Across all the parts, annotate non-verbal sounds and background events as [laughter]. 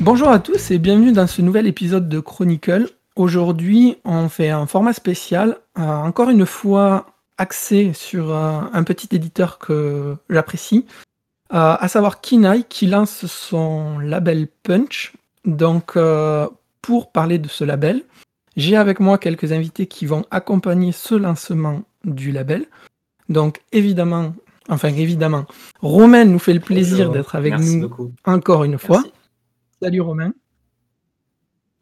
Bonjour à tous et bienvenue dans ce nouvel épisode de Chronicle. Aujourd'hui, on fait un format spécial, euh, encore une fois axé sur euh, un petit éditeur que j'apprécie, euh, à savoir Kinai qui lance son label Punch. Donc, pour parler de ce label, j'ai avec moi quelques invités qui vont accompagner ce lancement du label. Donc, évidemment, enfin évidemment, Romain nous fait le plaisir d'être avec nous encore une fois. Salut Romain.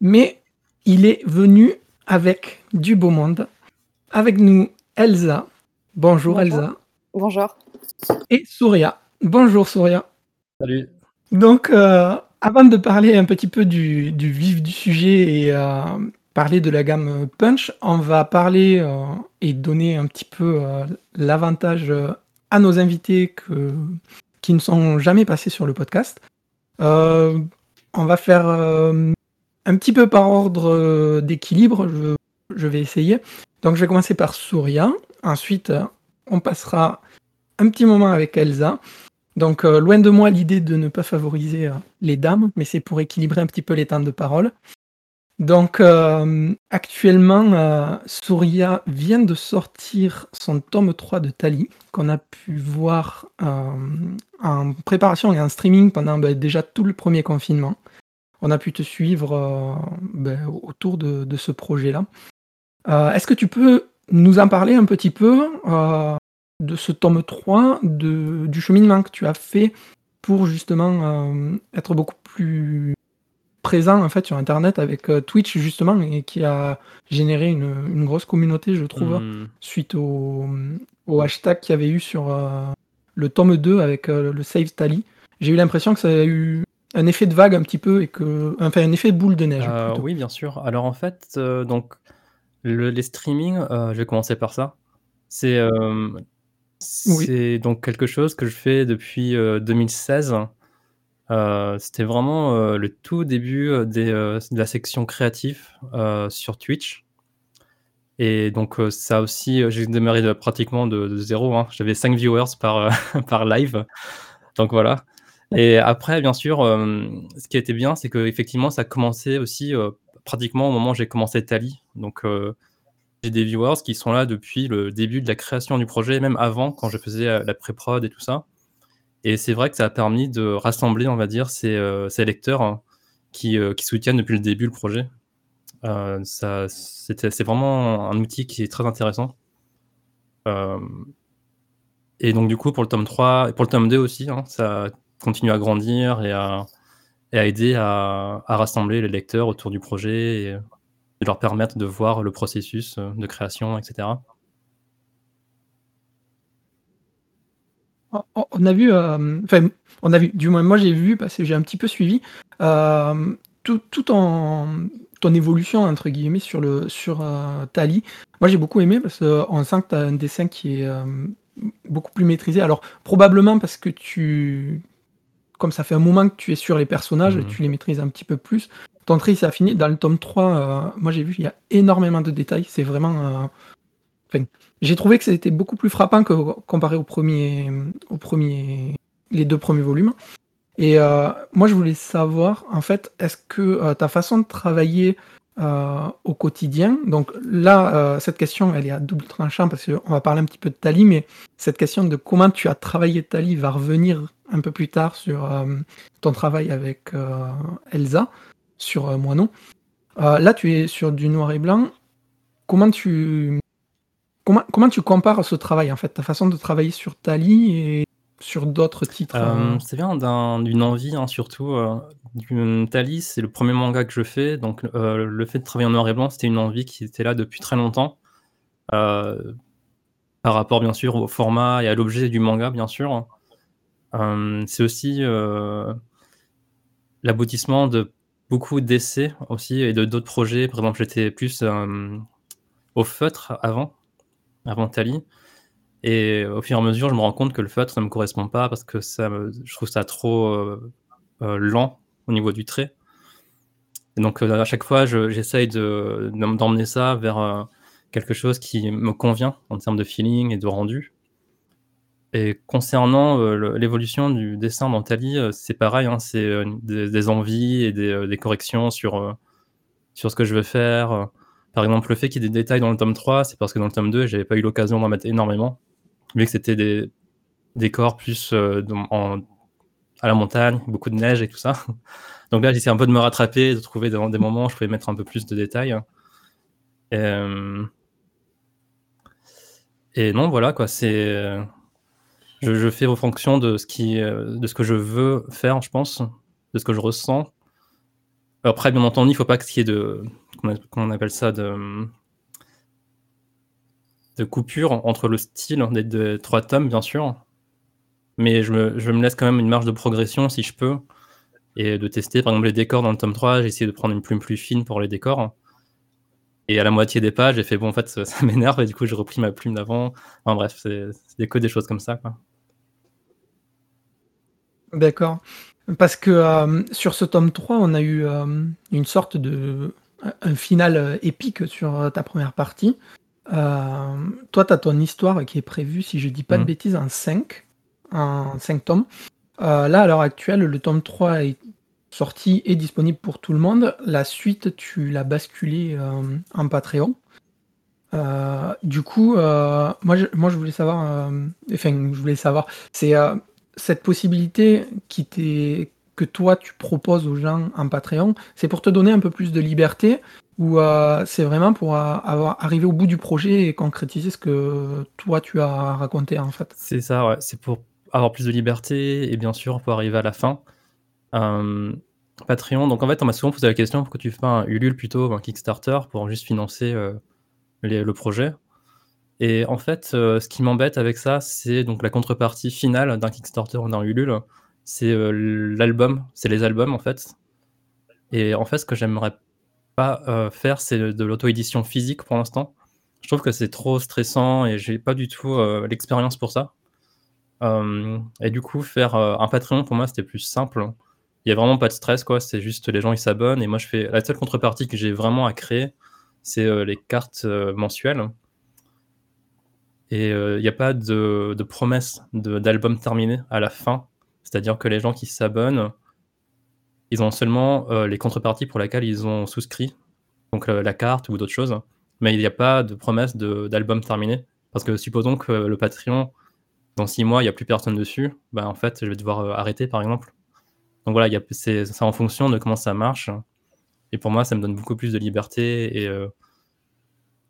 Mais il est venu avec du beau monde. Avec nous, Elsa. Bonjour, Elsa. Bonjour. Et Souria. Bonjour Souria. Salut. Donc, euh, avant de parler un petit peu du, vif du sujet et euh, parler de la gamme Punch, on va parler euh, et donner un petit peu l'avantage à nos invités qui ne sont jamais passés sur le podcast. On va faire euh, un petit peu par ordre euh, d'équilibre. Je, vais essayer. Donc je vais commencer par Souria. Ensuite, on passera un petit moment avec Elsa. Donc euh, loin de moi l'idée de ne pas favoriser les dames, mais c'est pour équilibrer un petit peu les temps de parole. Donc actuellement, Souria vient de sortir son tome 3 de Tali, qu'on a pu voir en préparation et en streaming pendant bah, déjà tout le premier confinement on a pu te suivre euh, ben, autour de, ce projet-là. Euh, est-ce que tu peux nous en parler un petit peu euh, de ce tome 3, de, du cheminement que tu as fait pour justement être beaucoup plus présent en fait sur internet avec Twitch justement et qui a généré une, grosse communauté je trouve hmm. suite au, hashtag qu'il y avait eu sur le tome 2 avec le Save Tally. J'ai eu l'impression que ça a eu un effet de vague un petit peu et que enfin un effet boule de neige. Euh, oui, bien sûr. Alors en fait, euh, donc les streamings, euh, je vais commencer par ça. C'est c'est donc quelque chose que je fais depuis 2016. C'était vraiment le tout début des, de la section créatif sur Twitch. Et donc ça aussi, j'ai démarré pratiquement de, zéro. Hein. J'avais 5 viewers par, [laughs] par live. Donc voilà. Et après, bien sûr, euh, ce qui était bien, c'est qu'effectivement, ça a commencé aussi euh, pratiquement au moment où j'ai commencé Tali. Donc, euh, j'ai des viewers qui sont là depuis le début de la création du projet, même avant, quand je faisais la pré-prod et tout ça. Et c'est vrai que ça a permis de rassembler, on va dire, ces, lecteurs hein, qui, soutiennent depuis le début le projet. ça, c'est vraiment un outil qui est très intéressant. et donc, du coup, pour le tome 3, et pour le tome 2 aussi, hein, ça continuer à grandir et à, aider à, rassembler les lecteurs autour du projet et, leur permettre de voir le processus euh, de création, etc. On a vu, euh, enfin, on a vu, du moins moi j'ai vu, parce que j'ai un petit peu suivi, euh, tout, tout en ton évolution entre guillemets sur le sur Tali. Moi j'ai beaucoup aimé parce qu'on sent que tu as un dessin qui est beaucoup plus maîtrisé. Alors probablement parce que tu comme ça fait un moment que tu es sur les personnages, et mhm. tu les maîtrises un petit peu plus. Ton tri, ça a fini. Dans le tome 3, euh, moi j'ai vu, il y a énormément de détails. C'est vraiment. Euh, j'ai trouvé que c'était beaucoup plus frappant que comparé au premier, au premier, les deux premiers volumes. Et euh, moi, je voulais savoir, en fait, est-ce que ta façon de travailler au quotidien, donc là, cette question, elle est à double tranchant parce qu'on va parler un petit peu de Tali, mais cette question de comment tu as travaillé Tali va revenir un peu plus tard sur euh, ton travail avec euh, Elsa, sur euh, Moinon. là, tu es sur du noir et blanc. Comment tu, comment, comment tu compares ce travail, en fait, ta façon de travailler sur Tali et sur d'autres titres C'est bien d'une envie, hein, surtout. du, Tali, c'est le premier manga que je fais, donc le fait de travailler en noir et blanc, c'était une envie qui était là depuis très longtemps. par rapport, bien sûr, au format et à l'objet du manga, bien sûr. Euh, c'est aussi euh, l'aboutissement de beaucoup d'essais aussi et de d'autres projets. Par exemple, j'étais plus euh, au feutre avant, avant Tali. Et au fur et à mesure, je me rends compte que le feutre, ne me correspond pas parce que je trouve ça trop lent au niveau du trait. Donc, à chaque fois, j'essaye de, d'emmener ça vers quelque chose qui me convient en termes de feeling et de rendu. Et concernant l'évolution du dessin dans Tali, c'est pareil, hein, c'est des, envies et des, corrections sur, sur ce que je veux faire. Par exemple, le fait qu'il y ait des détails dans le tome 3, c'est parce que dans le tome 2, j'avais pas eu l'occasion d'en mettre énormément, vu que c'était des décors plus à la montagne, beaucoup de neige et tout ça. [laughs] Donc là, j'essaie un peu de me rattraper, de trouver des, des moments où je pouvais mettre un peu plus de détails. Et, non, voilà, quoi, c'est. Je, fais en fonction de ce, qui, de ce que je veux faire, je pense, de ce que je ressens. Après, bien entendu, il ne faut pas qu'il y ait de. Appelle ça de, de coupure entre le style des, trois tomes, bien sûr. Mais je me, je me laisse quand même une marge de progression si je peux et de tester. Par exemple, les décors dans le tome 3, j'ai essayé de prendre une plume plus fine pour les décors. Et à la moitié des pages, j'ai fait bon, en fait, ça, m'énerve, et du coup, j'ai repris ma plume d'avant. Enfin bref, c'est que des choses comme ça. D'accord. Parce que euh, sur ce tome 3, on a eu euh, une sorte de. un final euh, épique sur ta première partie. toi, tu as ton histoire qui est prévue, si je dis pas de mmh. bêtises, en 5, en 5 tomes. là, à l'heure actuelle, le tome 3 est sortie et disponible pour tout le monde. La suite, tu l'as basculé en Patreon. Du coup, moi, je, moi, je voulais savoir, enfin, je voulais savoir, c'est cette possibilité qui que toi tu proposes aux gens en Patreon, c'est pour te donner un peu plus de liberté ou c'est vraiment pour avoir, arriver au bout du projet et concrétiser ce que toi tu as raconté en fait? C'est ça, c'est pour avoir plus de liberté et bien sûr pour arriver à la fin. Patreon, donc en fait, on m'a souvent posé la question pourquoi tu fais pas un Ulule plutôt un Kickstarter pour juste financer euh, le projet? Et en fait, euh, ce qui m'embête avec ça, c'est donc la contrepartie finale d'un Kickstarter ou d'un Ulule, c'est euh, l'album, c'est les albums en fait. Et en fait, ce que j'aimerais pas faire, c'est de l'auto-édition physique pour l'instant. Je trouve que c'est trop stressant et j'ai pas du tout l'expérience pour ça. et du coup, faire un Patreon pour moi, c'était plus simple il y a vraiment pas de stress, quoi. C'est juste les gens ils s'abonnent et moi je fais la seule contrepartie que j'ai vraiment à créer, c'est euh, les cartes euh, mensuelles. Et euh, il n'y a pas de, promesse d'album terminé à la fin. C'est-à-dire que les gens qui s'abonnent, ils ont seulement les contreparties pour lesquelles ils ont souscrit, donc la carte ou d'autres choses. Mais il n'y a pas de promesse de- terminé. Parce que supposons que le Patreon, dans six mois, il n'y a plus personne dessus, bah, en fait, je vais devoir arrêter par exemple. Donc voilà, c'est en fonction de comment ça marche. Et pour moi, ça me donne beaucoup plus de liberté et, euh,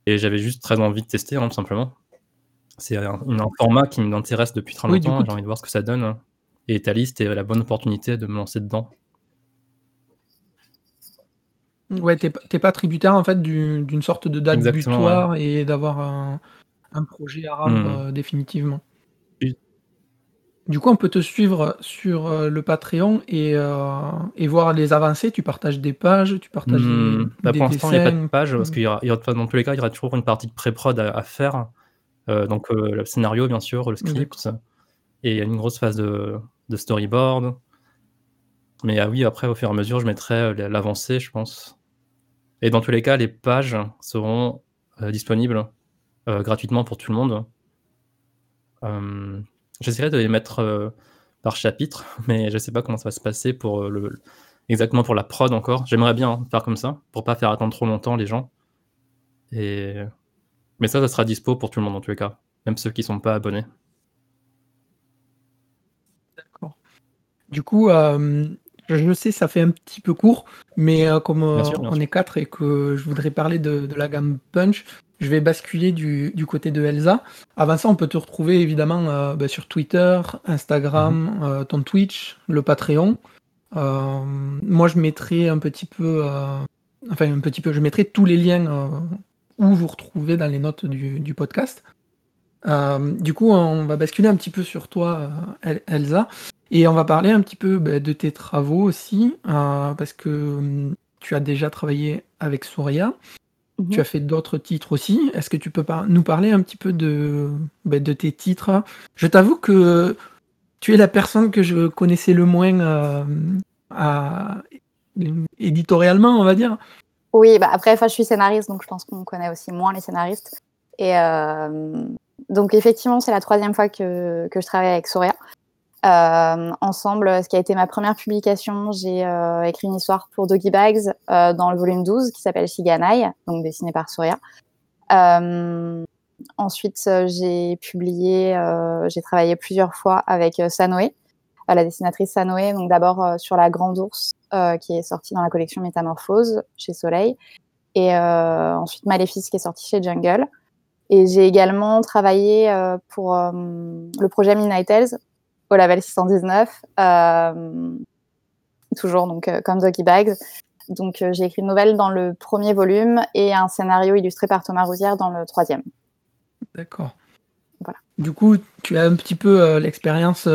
et j'avais juste très envie de tester, hein, tout simplement. C'est un, format qui m'intéresse depuis très longtemps. J'ai envie de voir ce que ça donne. Et Thalys, c'était la bonne opportunité de me lancer dedans. Ouais, t'es pas tributaire en fait d'une sorte de date butoir et d'avoir un, projet à rendre mmh. euh, définitivement. Du coup, on peut te suivre sur euh, le Patreon et, euh, et, voir les avancées. Tu partages des pages, tu partages des, mmh, bah, Pour l'instant, il n'y a pas de page parce qu'il y aura, dans tous les cas, il y aura toujours une partie de pré-prod à, faire. Euh, donc le scénario, bien sûr, le script, et il y a une grosse phase de, de, storyboard. Mais ah oui, après, au fur et à mesure, je mettrai l'avancée, je pense. Et dans tous les cas, les pages seront disponibles gratuitement pour tout le monde. J'essaierai de les mettre euh, par chapitre, [laughs] mais je sais pas comment ça va se passer pour euh, le, exactement pour la prod encore. J'aimerais bien faire comme ça, pour pas faire attendre trop longtemps les gens. Et... Mais ça, ça sera dispo pour tout le monde en tous les cas, même ceux qui sont pas abonnés. D'accord. Du coup, euh, je sais, ça fait un petit peu court, mais comme on est quatre et que je voudrais parler de, de la gamme Punch, je vais basculer du, côté de Elsa. Avant ça, on peut te retrouver évidemment euh, bah, sur Twitter, Instagram, mhm. euh, ton Twitch, le Patreon. Euh, moi, je mettrai un petit peu, enfin un petit peu, je mettrai tous les liens où vous retrouvez dans les notes du, podcast. du coup, on va basculer un petit peu sur toi, Elsa, et on va parler un petit peu bah, de tes travaux aussi, parce que hum, tu as déjà travaillé avec Souria. Mhm. Tu as fait d'autres titres aussi. Est-ce que tu peux nous parler un petit peu de, de tes titres? Je t'avoue que tu es la personne que je connaissais le moins euh, à... éditorialement, on va dire. Oui, bah après, je suis scénariste, donc je pense qu'on connaît aussi moins les scénaristes. Et, euh, donc effectivement, c'est la troisième fois que, que je travaille avec Soria. Euh, ensemble, ce qui a été ma première publication, j'ai euh, écrit une histoire pour Doggy Bags dans le volume 12 qui s'appelle Shiganai, donc dessiné par Soria. ensuite, j'ai publié, j'ai travaillé plusieurs fois avec Sanoé, la dessinatrice Sanoé, donc d'abord sur La Grande Ours, qui est sortie dans la collection Métamorphose chez Soleil, et ensuite Maléfice qui est sorti chez Jungle. Et j'ai également travaillé pour le projet Midnight Tales, au level 619, euh, toujours donc euh, comme Doggy Bags. Donc euh, j'ai écrit une nouvelle dans le premier volume et un scénario illustré par Thomas Rousière dans le troisième. D'accord. Voilà. Du coup, tu as un petit peu l'expérience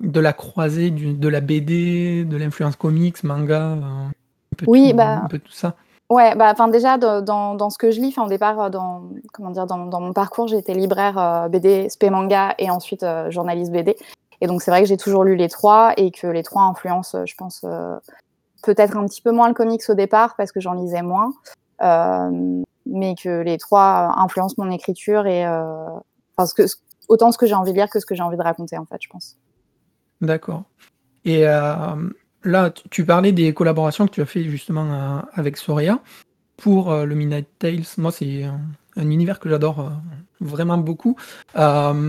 de la croisée de la BD, de l'influence comics, manga, un peu oui, bah, un peu tout ça. Ouais, bah, enfin déjà dans, dans, ce que je lis, au départ dans comment dire dans, dans mon parcours, été libraire BD, spé manga et ensuite journaliste BD. Et donc, c'est vrai que j'ai toujours lu les trois et que les trois influencent, je pense, euh, peut-être un petit peu moins le comics au départ parce que j'en lisais moins, euh, mais que les trois influencent mon écriture et euh, ce que, autant ce que j'ai envie de lire que ce que j'ai envie de raconter, en fait, je pense. D'accord. Et là, tu parlais des collaborations que tu as fait justement avec Soria pour le Midnight Tales. Moi, c'est un, univers que j'adore vraiment beaucoup. comment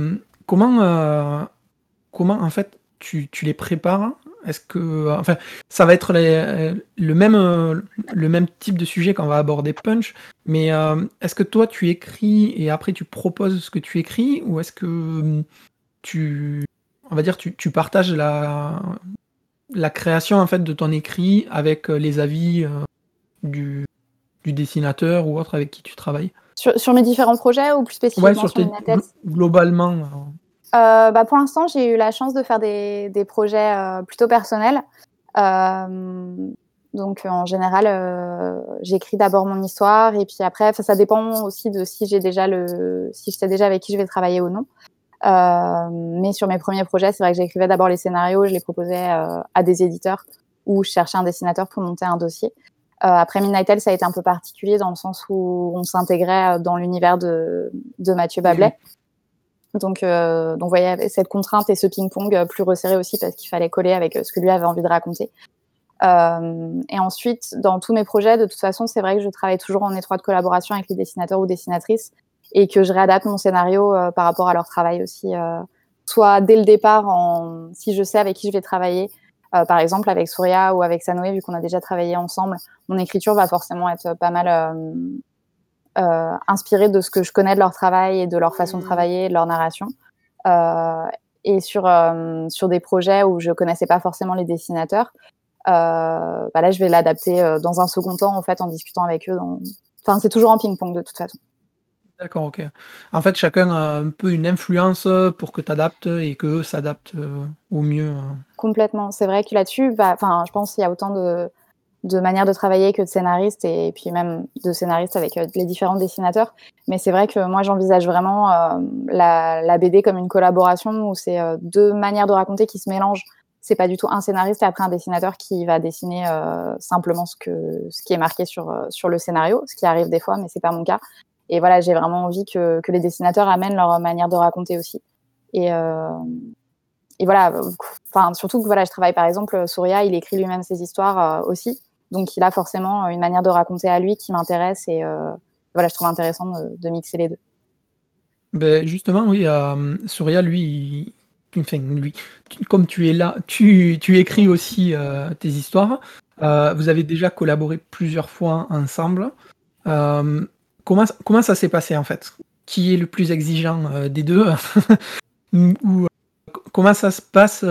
en fait tu, les prépares? Est-ce que enfin ça va être le même type de sujet qu'on va aborder Punch, mais euh, est-ce que toi tu écris et après tu proposes ce que tu écris ou est-ce que tu on va dire tu, tu partages la la création en fait de ton écrit avec les avis euh, du, du dessinateur ou autre avec qui tu travailles sur, mes différents projets ou plus spécifiquement ouais, sur, tes, globalement euh, euh, bah, Pour l'instant, j'ai eu la chance de faire des, des projets euh, plutôt personnels. Euh, donc en général, euh, j'écris d'abord mon histoire et puis après, ça dépend aussi de si j'ai déjà le, si je sais déjà avec qui je vais travailler ou non. Euh, mais sur mes premiers projets, c'est vrai que j'écrivais d'abord les scénarios, je les proposais à des éditeurs ou je cherchais un dessinateur pour monter un dossier. après Midnight Hell, ça a été un peu particulier dans le sens où on s'intégrait dans l'univers de, de Mathieu Bablet. Donc, euh, donc, vous voyez, cette contrainte et ce ping-pong euh, plus resserré aussi parce qu'il fallait coller avec euh, ce que lui avait envie de raconter. Euh, et ensuite, dans tous mes projets, de toute façon, c'est vrai que je travaille toujours en étroite collaboration avec les dessinateurs ou dessinatrices et que je réadapte mon scénario euh, par rapport à leur travail aussi, euh, soit dès le départ, en, si je sais avec qui je vais travailler. par exemple, avec Souria ou avec Sanoé, vu qu'on a déjà travaillé ensemble, mon écriture va forcément être pas mal euh, inspiré de ce que je connais de leur travail et de leur façon de mmh. travailler, de leur narration. Euh, et sur, euh, sur des projets où je connaissais pas forcément les dessinateurs, bah là, je vais l'adapter dans un second temps, en fait, en discutant avec eux. Dans... Enfin, c'est toujours en ping-pong de toute façon. D'accord, ok. En fait, chacun a un peu une influence pour que tu adaptes et qu'eux s'adaptent au mieux. Complètement. C'est vrai que là-dessus, bah, je pense qu'il y a autant de, de manière de travailler que de scénariste et puis même de scénariste avec euh, les différents dessinateurs. Mais c'est vrai que moi j'envisage vraiment euh, la, BD comme une collaboration où c'est euh, deux manières de raconter qui se mélangent. C'est pas du tout un scénariste et après un dessinateur qui va dessiner simplement ce qui est marqué sur sur le scénario, ce qui arrive des fois, mais c'est pas mon cas. Et voilà, j'ai vraiment envie que, que les dessinateurs amènent leur manière de raconter aussi. Et, et voilà, enfin surtout que voilà, je travaille par exemple, Souria, il écrit lui-même ses histoires aussi. Donc, il a forcément une manière de raconter à lui qui m'intéresse et euh, voilà, je trouve intéressant de, mixer les deux. Ben justement, oui, euh, Surya, lui, lui, comme tu es là, tu, tu écris aussi euh, tes histoires. Euh, vous avez déjà collaboré plusieurs fois ensemble. Comment, ça s'est passé en fait? Qui est le plus exigeant des deux [laughs] Ou comment ça se passe,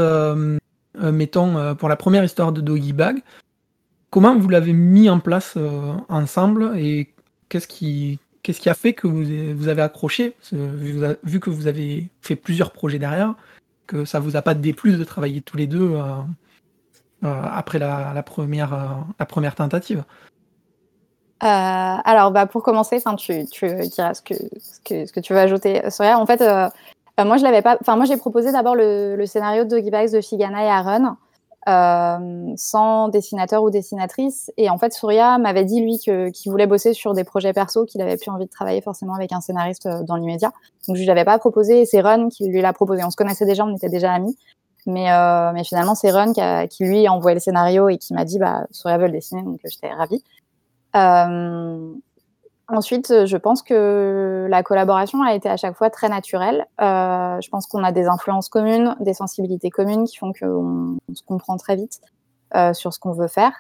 mettons, pour la première histoire de Doggy Bag Comment vous l'avez mis en place euh, ensemble et qu'est-ce qui, a fait que vous, avez accroché? Vu que vous avez fait plusieurs projets derrière, que ça vous a pas déplu de travailler tous les deux euh, euh, après la première tentative alors, bah, pour commencer, tu, tu diras ce que, ce que, tu veux ajouter. En fait, moi, je l'avais pas. Enfin, moi, j'ai proposé d'abord le, scénario de Doggy Bags de Shigana et Aaron. sans dessinateur ou dessinatrice. Et en fait, Surya m'avait dit, lui, qu'il voulait bosser sur des projets perso, qu'il avait plus envie de travailler forcément avec un scénariste dans l'immédiat. Donc, je lui avais pas proposé, et c'est Run qui lui l'a proposé. On se connaissait déjà, on était déjà amis. Mais, euh, mais finalement, c'est Run qui, lui a envoyé le scénario et qui m'a dit bah, Surya veut le dessiner, donc j'étais ravie. Euh, ensuite, je pense que la collaboration a été à chaque fois très naturelle. Euh, je pense qu'on a des influences communes, des sensibilités communes qui font qu'on on se comprend très vite euh, sur ce qu'on veut faire.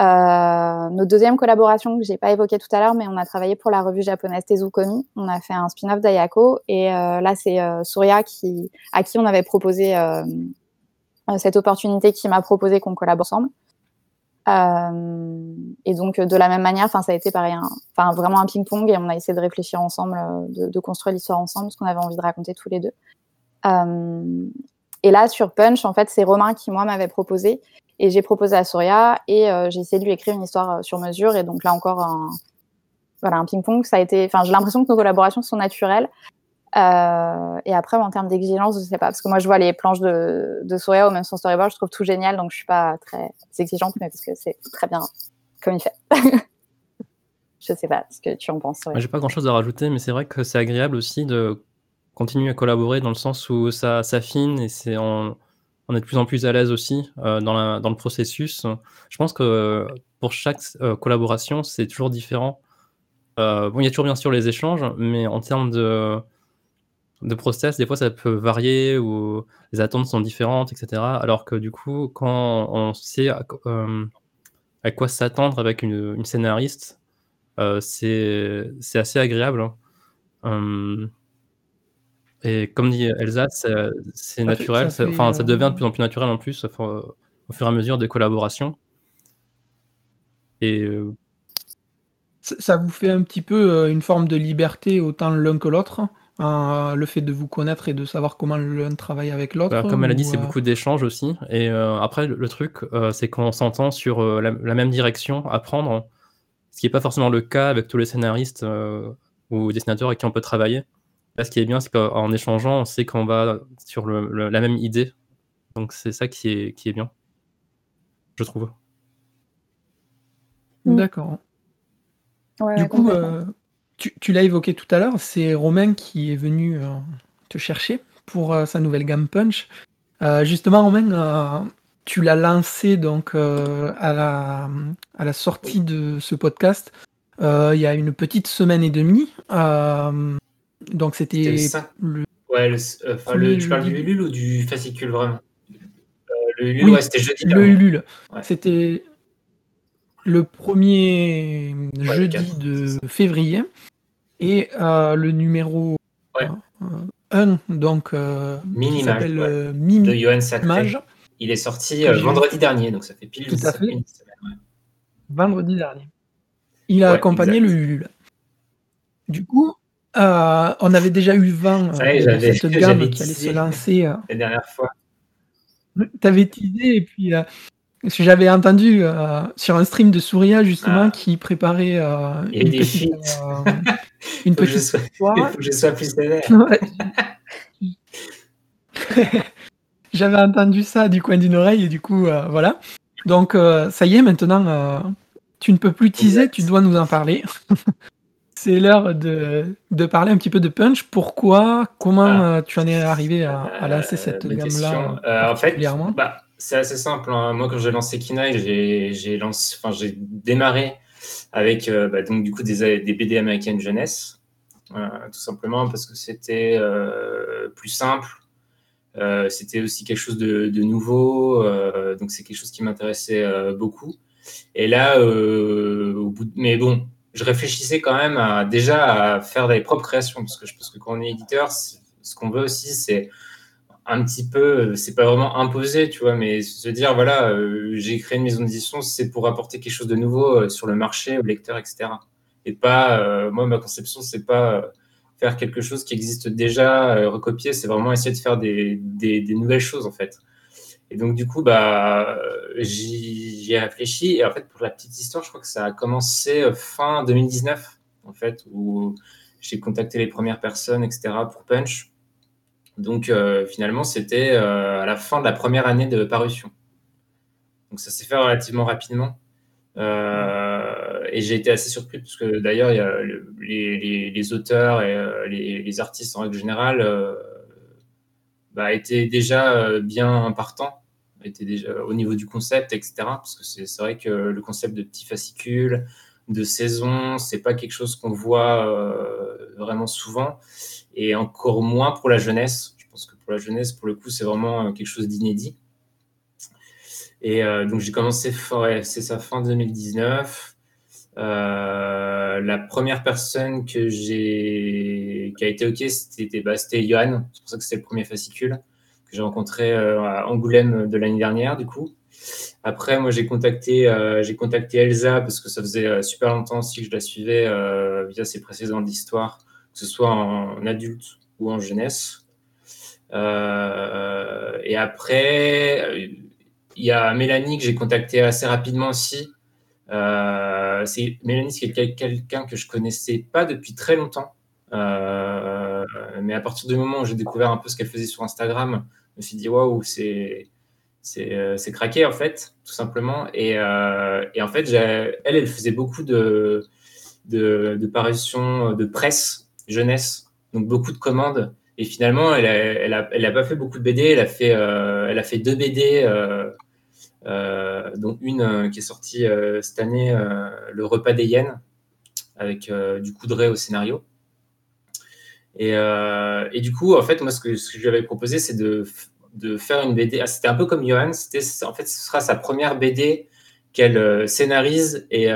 Euh, notre deuxième collaboration que j'ai pas évoquée tout à l'heure, mais on a travaillé pour la revue japonaise Tezukomi. On a fait un spin-off d'Ayako et euh, là c'est euh, Surya qui, à qui on avait proposé cette opportunité, qui m'a proposé qu'on collabore ensemble. Et donc de la même manière, enfin ça a été pareil, enfin vraiment un ping-pong et on a essayé de réfléchir ensemble, de, de construire l'histoire ensemble, ce qu'on avait envie de raconter tous les deux. et là sur Punch, en fait c'est Romain qui moi m'avait proposé et j'ai proposé à Soria et euh, j'ai essayé de lui écrire une histoire euh, sur mesure. Et donc là encore, un, voilà, un ping-pong. Ça a été, enfin, j'ai l'impression que nos collaborations sont naturelles. Euh, et après, en termes d'exigence, je sais pas, parce que moi, je vois les planches de, de Soria ou même son storyboard, je trouve tout génial, donc je suis pas très exigeante, mais parce que c'est très bien comme il fait. [laughs] je sais pas ce que tu en penses. Ouais. J'ai pas grand chose à rajouter, mais c'est vrai que c'est agréable aussi de continuer à collaborer dans le sens où ça s'affine et c'est on est de plus en plus à l'aise aussi euh, dans, la, dans, le processus. Je pense que pour chaque euh, collaboration, c'est toujours différent. Bon, il y a toujours bien sûr les échanges, mais en termes de, de process, des fois ça peut varier ou les attentes sont différentes, etc. Alors que du coup, quand on sait à, à quoi s'attendre avec une, une scénariste, c'est assez agréable. Hein. Hum, et comme dit Elsa, c'est naturel, ça, enfin, ça devient de plus en plus naturel en plus au fur et à mesure des collaborations. Et euh, ça vous fait un petit peu euh, une forme de liberté autant l'un que l'autre, hein, le fait de vous connaître et de savoir comment l'un travaille avec l'autre. Bah, comme elle a dit, c'est euh beaucoup d'échanges aussi. Et après, le, truc, c'est qu'on s'entend sur la, même direction à prendre, ce qui n'est pas forcément le cas avec tous les scénaristes ou dessinateurs avec qui on peut travailler. Là, ce qui est bien, c'est qu'en échangeant, on sait qu'on va sur la même idée. Donc, c'est ça qui est, qui est bien, je trouve. Mm. D'accord. du coup, euh, tu, l'as évoqué tout à l'heure, c'est Romain qui est venu euh, te chercher pour euh, sa nouvelle gamme Punch. justement, Romain, tu l'as lancé donc à, la, à la sortie de ce podcast il y a une petite semaine et demie. Donc c'était le... Ouais, le, enfin, le, tu parles du Ulule ou du fascicule vraiment? Euh, Le Ulule, ouais, c'était jeudi. Le Ulule, c'était le premier jeudi de février et euh, le numéro 1, euh, donc euh, Mini s'appelle euh, Mimi de Johan Sacré. Il est sorti vendredi dernier, donc ça fait pile Tout à fait. une semaine. Vendredi dernier. Il a accompagné le Ulule. Du coup, euh, on avait déjà eu 20 euh, de cette gamme qui allait se lancer. Euh. La dernière fois. Tu avais teasé et puis j'avais entendu sur un stream de Souria justement ah. qui préparait une, petite, [laughs] une petite histoire. Il faut que je sois plus sévère. [laughs] [laughs] J'avais entendu ça du coin d'une oreille et du coup voilà. Donc ça y est maintenant tu ne peux plus teaser, tu dois nous en parler. c'est l'heure de, de, parler un petit peu de Punch. Pourquoi? Comment ah. euh, tu en es arrivé à, à lancer cette euh, gamme-là euh, En fait, bah, c'est assez simple. Hein. Moi, quand j'ai lancé Kinaï, j'ai démarré avec bah, donc, du coup, des, BD américaines jeunesse. tout simplement parce que c'était plus simple. c'était aussi quelque chose de, nouveau. donc, c'est quelque chose qui m'intéressait beaucoup. Et là, au bout de... mais bon, je réfléchissais quand même déjà à faire des propres créations, parce que je pense que quand on est éditeur, ce qu'on veut aussi, c'est un petit peu, c'est pas vraiment imposé, tu vois, mais se dire, voilà, euh, j'ai créé une maison d'édition, c'est pour apporter quelque chose de nouveau euh, sur le marché, au lecteur, etc. Et pas, euh, moi, ma conception, c'est pas faire quelque chose qui existe déjà, recopier, c'est vraiment essayer de faire des, des, des, nouvelles choses, en fait. Et donc, du coup, bah, j'y ai réfléchi. Et en fait, pour la petite histoire, je crois que ça a commencé euh, fin 2019, en fait, où j'ai contacté les premières personnes, etc., pour Punch. Donc, euh, finalement, c'était euh, à la fin de la première année de parution. Donc ça s'est fait relativement rapidement. Euh, et j'ai été assez surpris parce que d'ailleurs, les, auteurs et les, artistes en règle générale bah, étaient déjà bien partants, déjà au niveau du concept, etc. Parce que c'est vrai que le concept de petits fascicules, de saison, c'est pas quelque chose qu'on voit vraiment souvent et encore moins pour la jeunesse. Je pense que pour la jeunesse, pour le coup, c'est vraiment quelque chose d'inédit. Et euh, donc j'ai commencé, c'est ça, fin 2019. Euh, la première personne que j'ai qui a été ok, c'était bah, Johan. C'est pour ça que c'était le premier fascicule que j'ai rencontré euh, à Angoulême de l'année dernière, du coup. Après, moi, j'ai contacté, j'ai contacté Elsa parce que ça faisait super longtemps aussi que je la suivais via ses précédentes histoires, que ce soit en adulte ou en jeunesse. et après, il y a Mélanie que j'ai contacté assez rapidement aussi. Euh, c'est Mélanie, c'est quelqu'un que je connaissais pas depuis très longtemps. Euh, mais à partir du moment où j'ai découvert un peu ce qu'elle faisait sur Instagram, je me suis dit waouh, c'est c'est craqué en fait, tout simplement. Et, euh, et en fait, elle, elle faisait beaucoup de, de parutions de presse jeunesse, donc beaucoup de commandes. Et finalement, elle a, elle a, pas fait beaucoup de BD. Elle a fait, elle a fait deux BD euh, dont une euh, qui est sortie euh, cette année, Le repas des hyènes, avec du coup de au scénario. Et, du coup, en fait, moi, ce que, je lui avais proposé, c'est de, de, faire une BD. Ah, c'était un peu comme Johan. C'était, en fait, ce sera sa première BD qu'elle scénarise et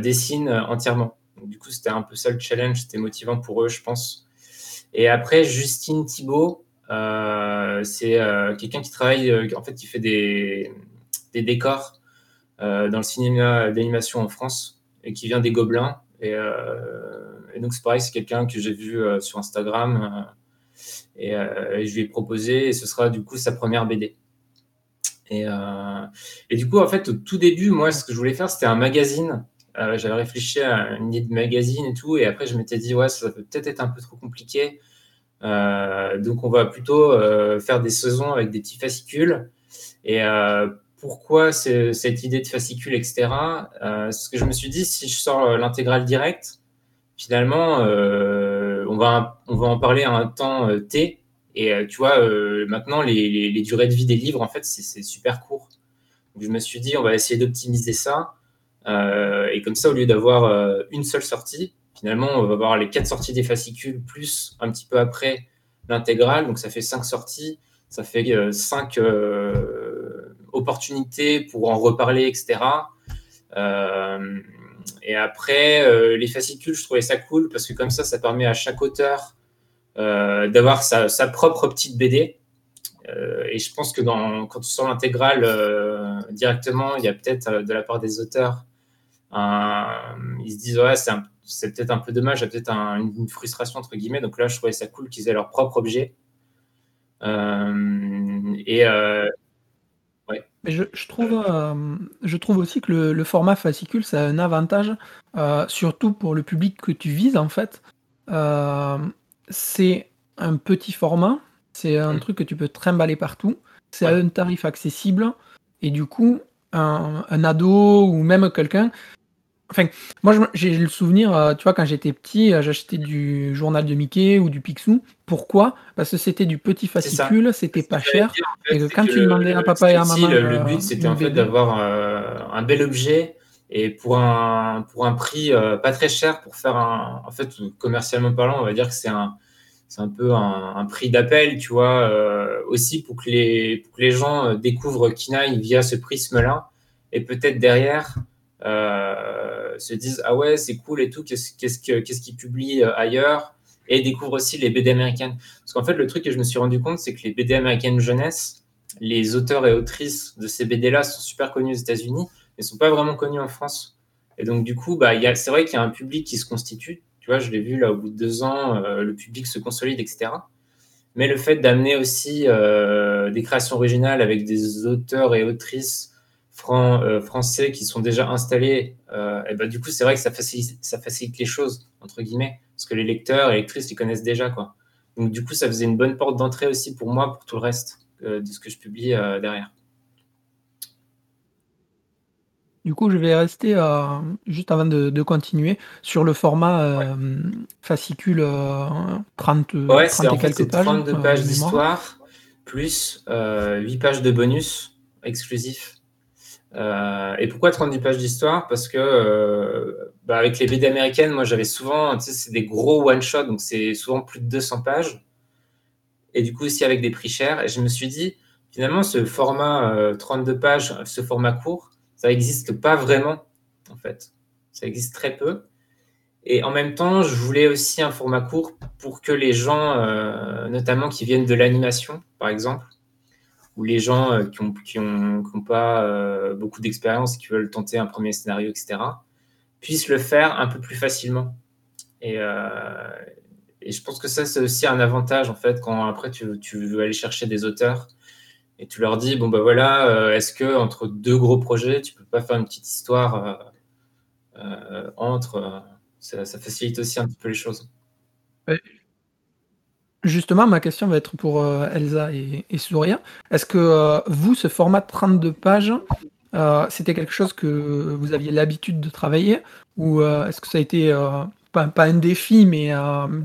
dessine entièrement. Du coup, c'était un peu ça le challenge. C'était motivant pour eux, je pense. Et après, Justine Thibault, c'est quelqu'un qui travaille, en fait, qui fait des, décors euh, dans le cinéma d'animation en France et qui vient des Gobelins. Et, euh, donc, c'est pareil, c'est quelqu'un que j'ai vu euh, sur Instagram et, je lui ai proposé et ce sera du coup sa première BD. Et, et, du coup, en fait, au tout début, moi, ce que je voulais faire, c'était un magazine. J'avais réfléchi à une idée de magazine et tout, et après, je m'étais dit, ouais, ça peut peut-être être un peu trop compliqué. donc, on va plutôt faire des saisons avec des petits fascicules. Et pourquoi cette idée de fascicule, etc. Euh, ce que je me suis dit, si je sors euh, l'intégrale directe, finalement, euh, on, va, on va en parler à un temps T. Et tu vois, maintenant, les, durées de vie des livres, en fait, c'est super court. Donc, je me suis dit, on va essayer d'optimiser ça. Et comme ça, au lieu d'avoir une seule sortie, finalement, on va avoir les quatre sorties des fascicules plus un petit peu après l'intégrale. Donc, ça fait cinq sorties. Ça fait cinq opportunité pour en reparler, etc. Euh, et après, euh, les fascicules, je trouvais ça cool parce que comme ça, ça permet à chaque auteur euh, d'avoir sa, propre petite BD. et je pense que quand tu sors l'intégrale directement, il y a peut-être de la part des auteurs, ils se disent ouais, c'est peut-être un peu dommage, il y a peut-être une frustration entre guillemets. Donc là, je trouvais ça cool qu'ils aient leur propre objet. et je, trouve, euh, je trouve aussi que le, format fascicule, c'est un avantage, euh, surtout pour le public que tu vises en fait. Euh, c'est un petit format, c'est un mm. truc que tu peux trimballer partout, c'est à un tarif accessible, et du coup, un, un ado ou même quelqu'un Enfin, moi, j'ai le souvenir, euh, tu vois, quand j'étais petit, euh, j'achetais du journal de Mickey ou du Picsou. Pourquoi? Parce que c'était du petit fascicule, c'était pas cher. et quand tu demandais à papa et à maman. Le, le but, c'était en fait d'avoir euh, un bel objet et pour un, pour un prix pas très cher pour faire un. En fait, commercialement parlant, on va dire que c'est un. C'est un peu un, prix d'appel, tu vois, aussi pour que, les, pour que les gens découvrent Kinaï via ce prisme-là. Et peut-être derrière, euh, se disent ah ouais c'est cool et tout qu'est-ce qu'est-ce qu'ils publient euh, ailleurs et découvrent aussi les BD américaines. Parce qu'en fait le truc que je me suis rendu compte c'est que les BD américaines jeunesse les auteurs et autrices de ces BD là sont super connus aux États-Unis mais sont pas vraiment connus en France. Et donc du coup bah c'est vrai qu'il y a un public qui se constitue. Tu vois je l'ai vu là au bout de deux ans euh, le public se consolide etc mais le fait d'amener aussi des créations originales avec des auteurs et autrices euh, français qui sont déjà installés, euh, et ben, du coup, c'est vrai que ça facilite, ça facilite les choses, entre guillemets, parce que les lecteurs et lectrices, ils connaissent déjà. Quoi. Donc, du coup, ça faisait une bonne porte d'entrée aussi pour moi, pour tout le reste euh, de ce que je publie derrière. Du coup, je vais rester juste avant de, continuer sur le format fascicule 30, ouais, 30 et quelques pages. 32 pages d'histoire plus 8 pages de bonus exclusifs. Et pourquoi 30 pages d'histoire? Parce que bah, avec les BD américaines, moi j'avais souvent, tu sais, c'est des gros one-shot, donc c'est souvent plus de 200 pages. Et du coup aussi avec des prix chers. Et je me suis dit, finalement, ce format 32 pages, ce format court, ça n'existe pas vraiment, en fait. Ça existe très peu. Et en même temps, je voulais aussi un format court pour que les gens, euh, notamment qui viennent de l'animation, par exemple, ou les gens euh, qui n'ont qui ont, pas euh, beaucoup d'expérience, qui veulent tenter un premier scénario, etc., puissent le faire un peu plus facilement. Et, et je pense que ça, c'est aussi un avantage, en fait, quand après tu, tu veux aller chercher des auteurs et tu leur dis bon ben voilà, euh, est-ce que entre deux gros projets, tu peux pas faire une petite histoire euh, euh, entre ça, facilite aussi un petit peu les choses. Justement, ma question va être pour Elsa et, et Souria. Est-ce que vous, ce format de 32 pages, c'était quelque chose que vous aviez l'habitude de travailler ou est-ce que ça a été pas, un défi, mais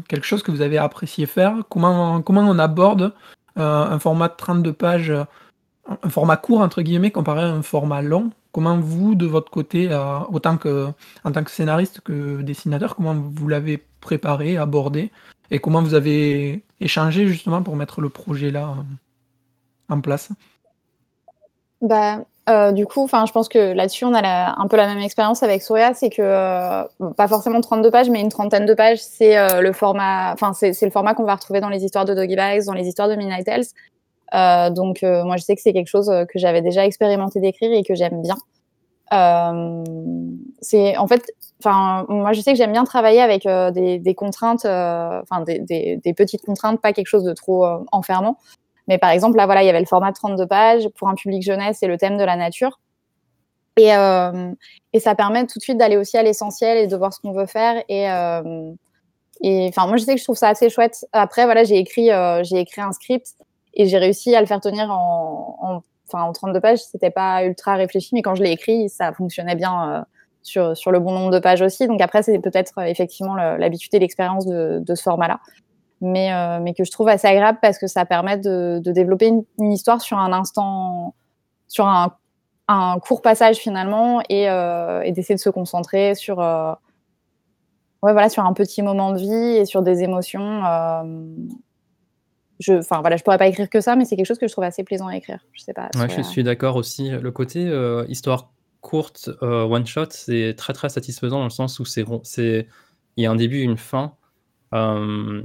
quelque chose que vous avez apprécié faire? Comment, on aborde euh, un format de 32 pages, euh, un format court entre guillemets comparé à un format long? Comment vous, de votre côté, euh, autant que en tant que scénariste que dessinateur, comment vous l'avez préparé, abordé, et comment vous avez échangé justement pour mettre le projet là en place? Bah, euh, du coup, je pense que là-dessus, on a un peu la même expérience avec Souria, c'est que euh, pas forcément 32 pages, mais une trentaine de pages, c'est euh, le format, format qu'on va retrouver dans les histoires de Doggy Bags, dans les histoires de Midnight Tales. donc, moi, je sais que c'est quelque chose que j'avais déjà expérimenté d'écrire et que j'aime bien. c'est en fait, moi, je sais que j'aime bien travailler avec des, des, contraintes, enfin, des, petites contraintes, pas quelque chose de trop enfermant. Mais par exemple, là, voilà, il y avait le format de 32 pages pour un public jeunesse et le thème de la nature. Et, euh, ça permet tout de suite d'aller aussi à l'essentiel et de voir ce qu'on veut faire. Et, euh, enfin, moi, je sais que je trouve ça assez chouette. Après, voilà, j'ai écrit, euh, j'ai écrit un script et j'ai réussi à le faire tenir en, en, enfin, en 32 pages. C'était pas ultra réfléchi, mais quand je l'ai écrit, ça fonctionnait bien euh, sur, sur le bon nombre de pages aussi. Donc après, c'est peut-être euh, effectivement l'habitude et l'expérience de, de ce format-là mais, euh, mais que je trouve assez agréable parce que ça permet de, de développer une, histoire sur un instant, sur un, un court passage finalement, et, euh, et d'essayer de se concentrer sur, euh, ouais, voilà, sur un petit moment de vie et sur des émotions. je, enfin voilà, je pourrais pas écrire que ça, mais c'est quelque chose que je trouve assez plaisant à écrire. Je sais pas. Ouais, je suis d'accord aussi. Le côté histoire courte, one shot, c'est très très satisfaisant dans le sens où c'est c'est il y a un début, une fin. Euh,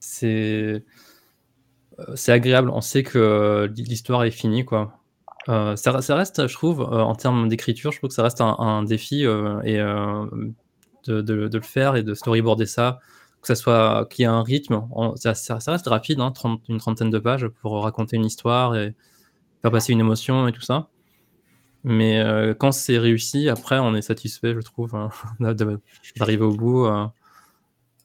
c'est euh, c'est agréable. On sait que euh, l'histoire est finie, quoi. Euh, ça, reste, je trouve, en termes d'écriture, je trouve que ça reste un, défi et de, le faire et de storyboarder ça, que ça soit qu'il y ait un rythme. ça, reste rapide, hein, une trentaine de pages pour raconter une histoire et faire passer une émotion et tout ça. Mais quand c'est réussi, après, on est satisfait, je trouve, hein, [laughs] d'arriver au bout.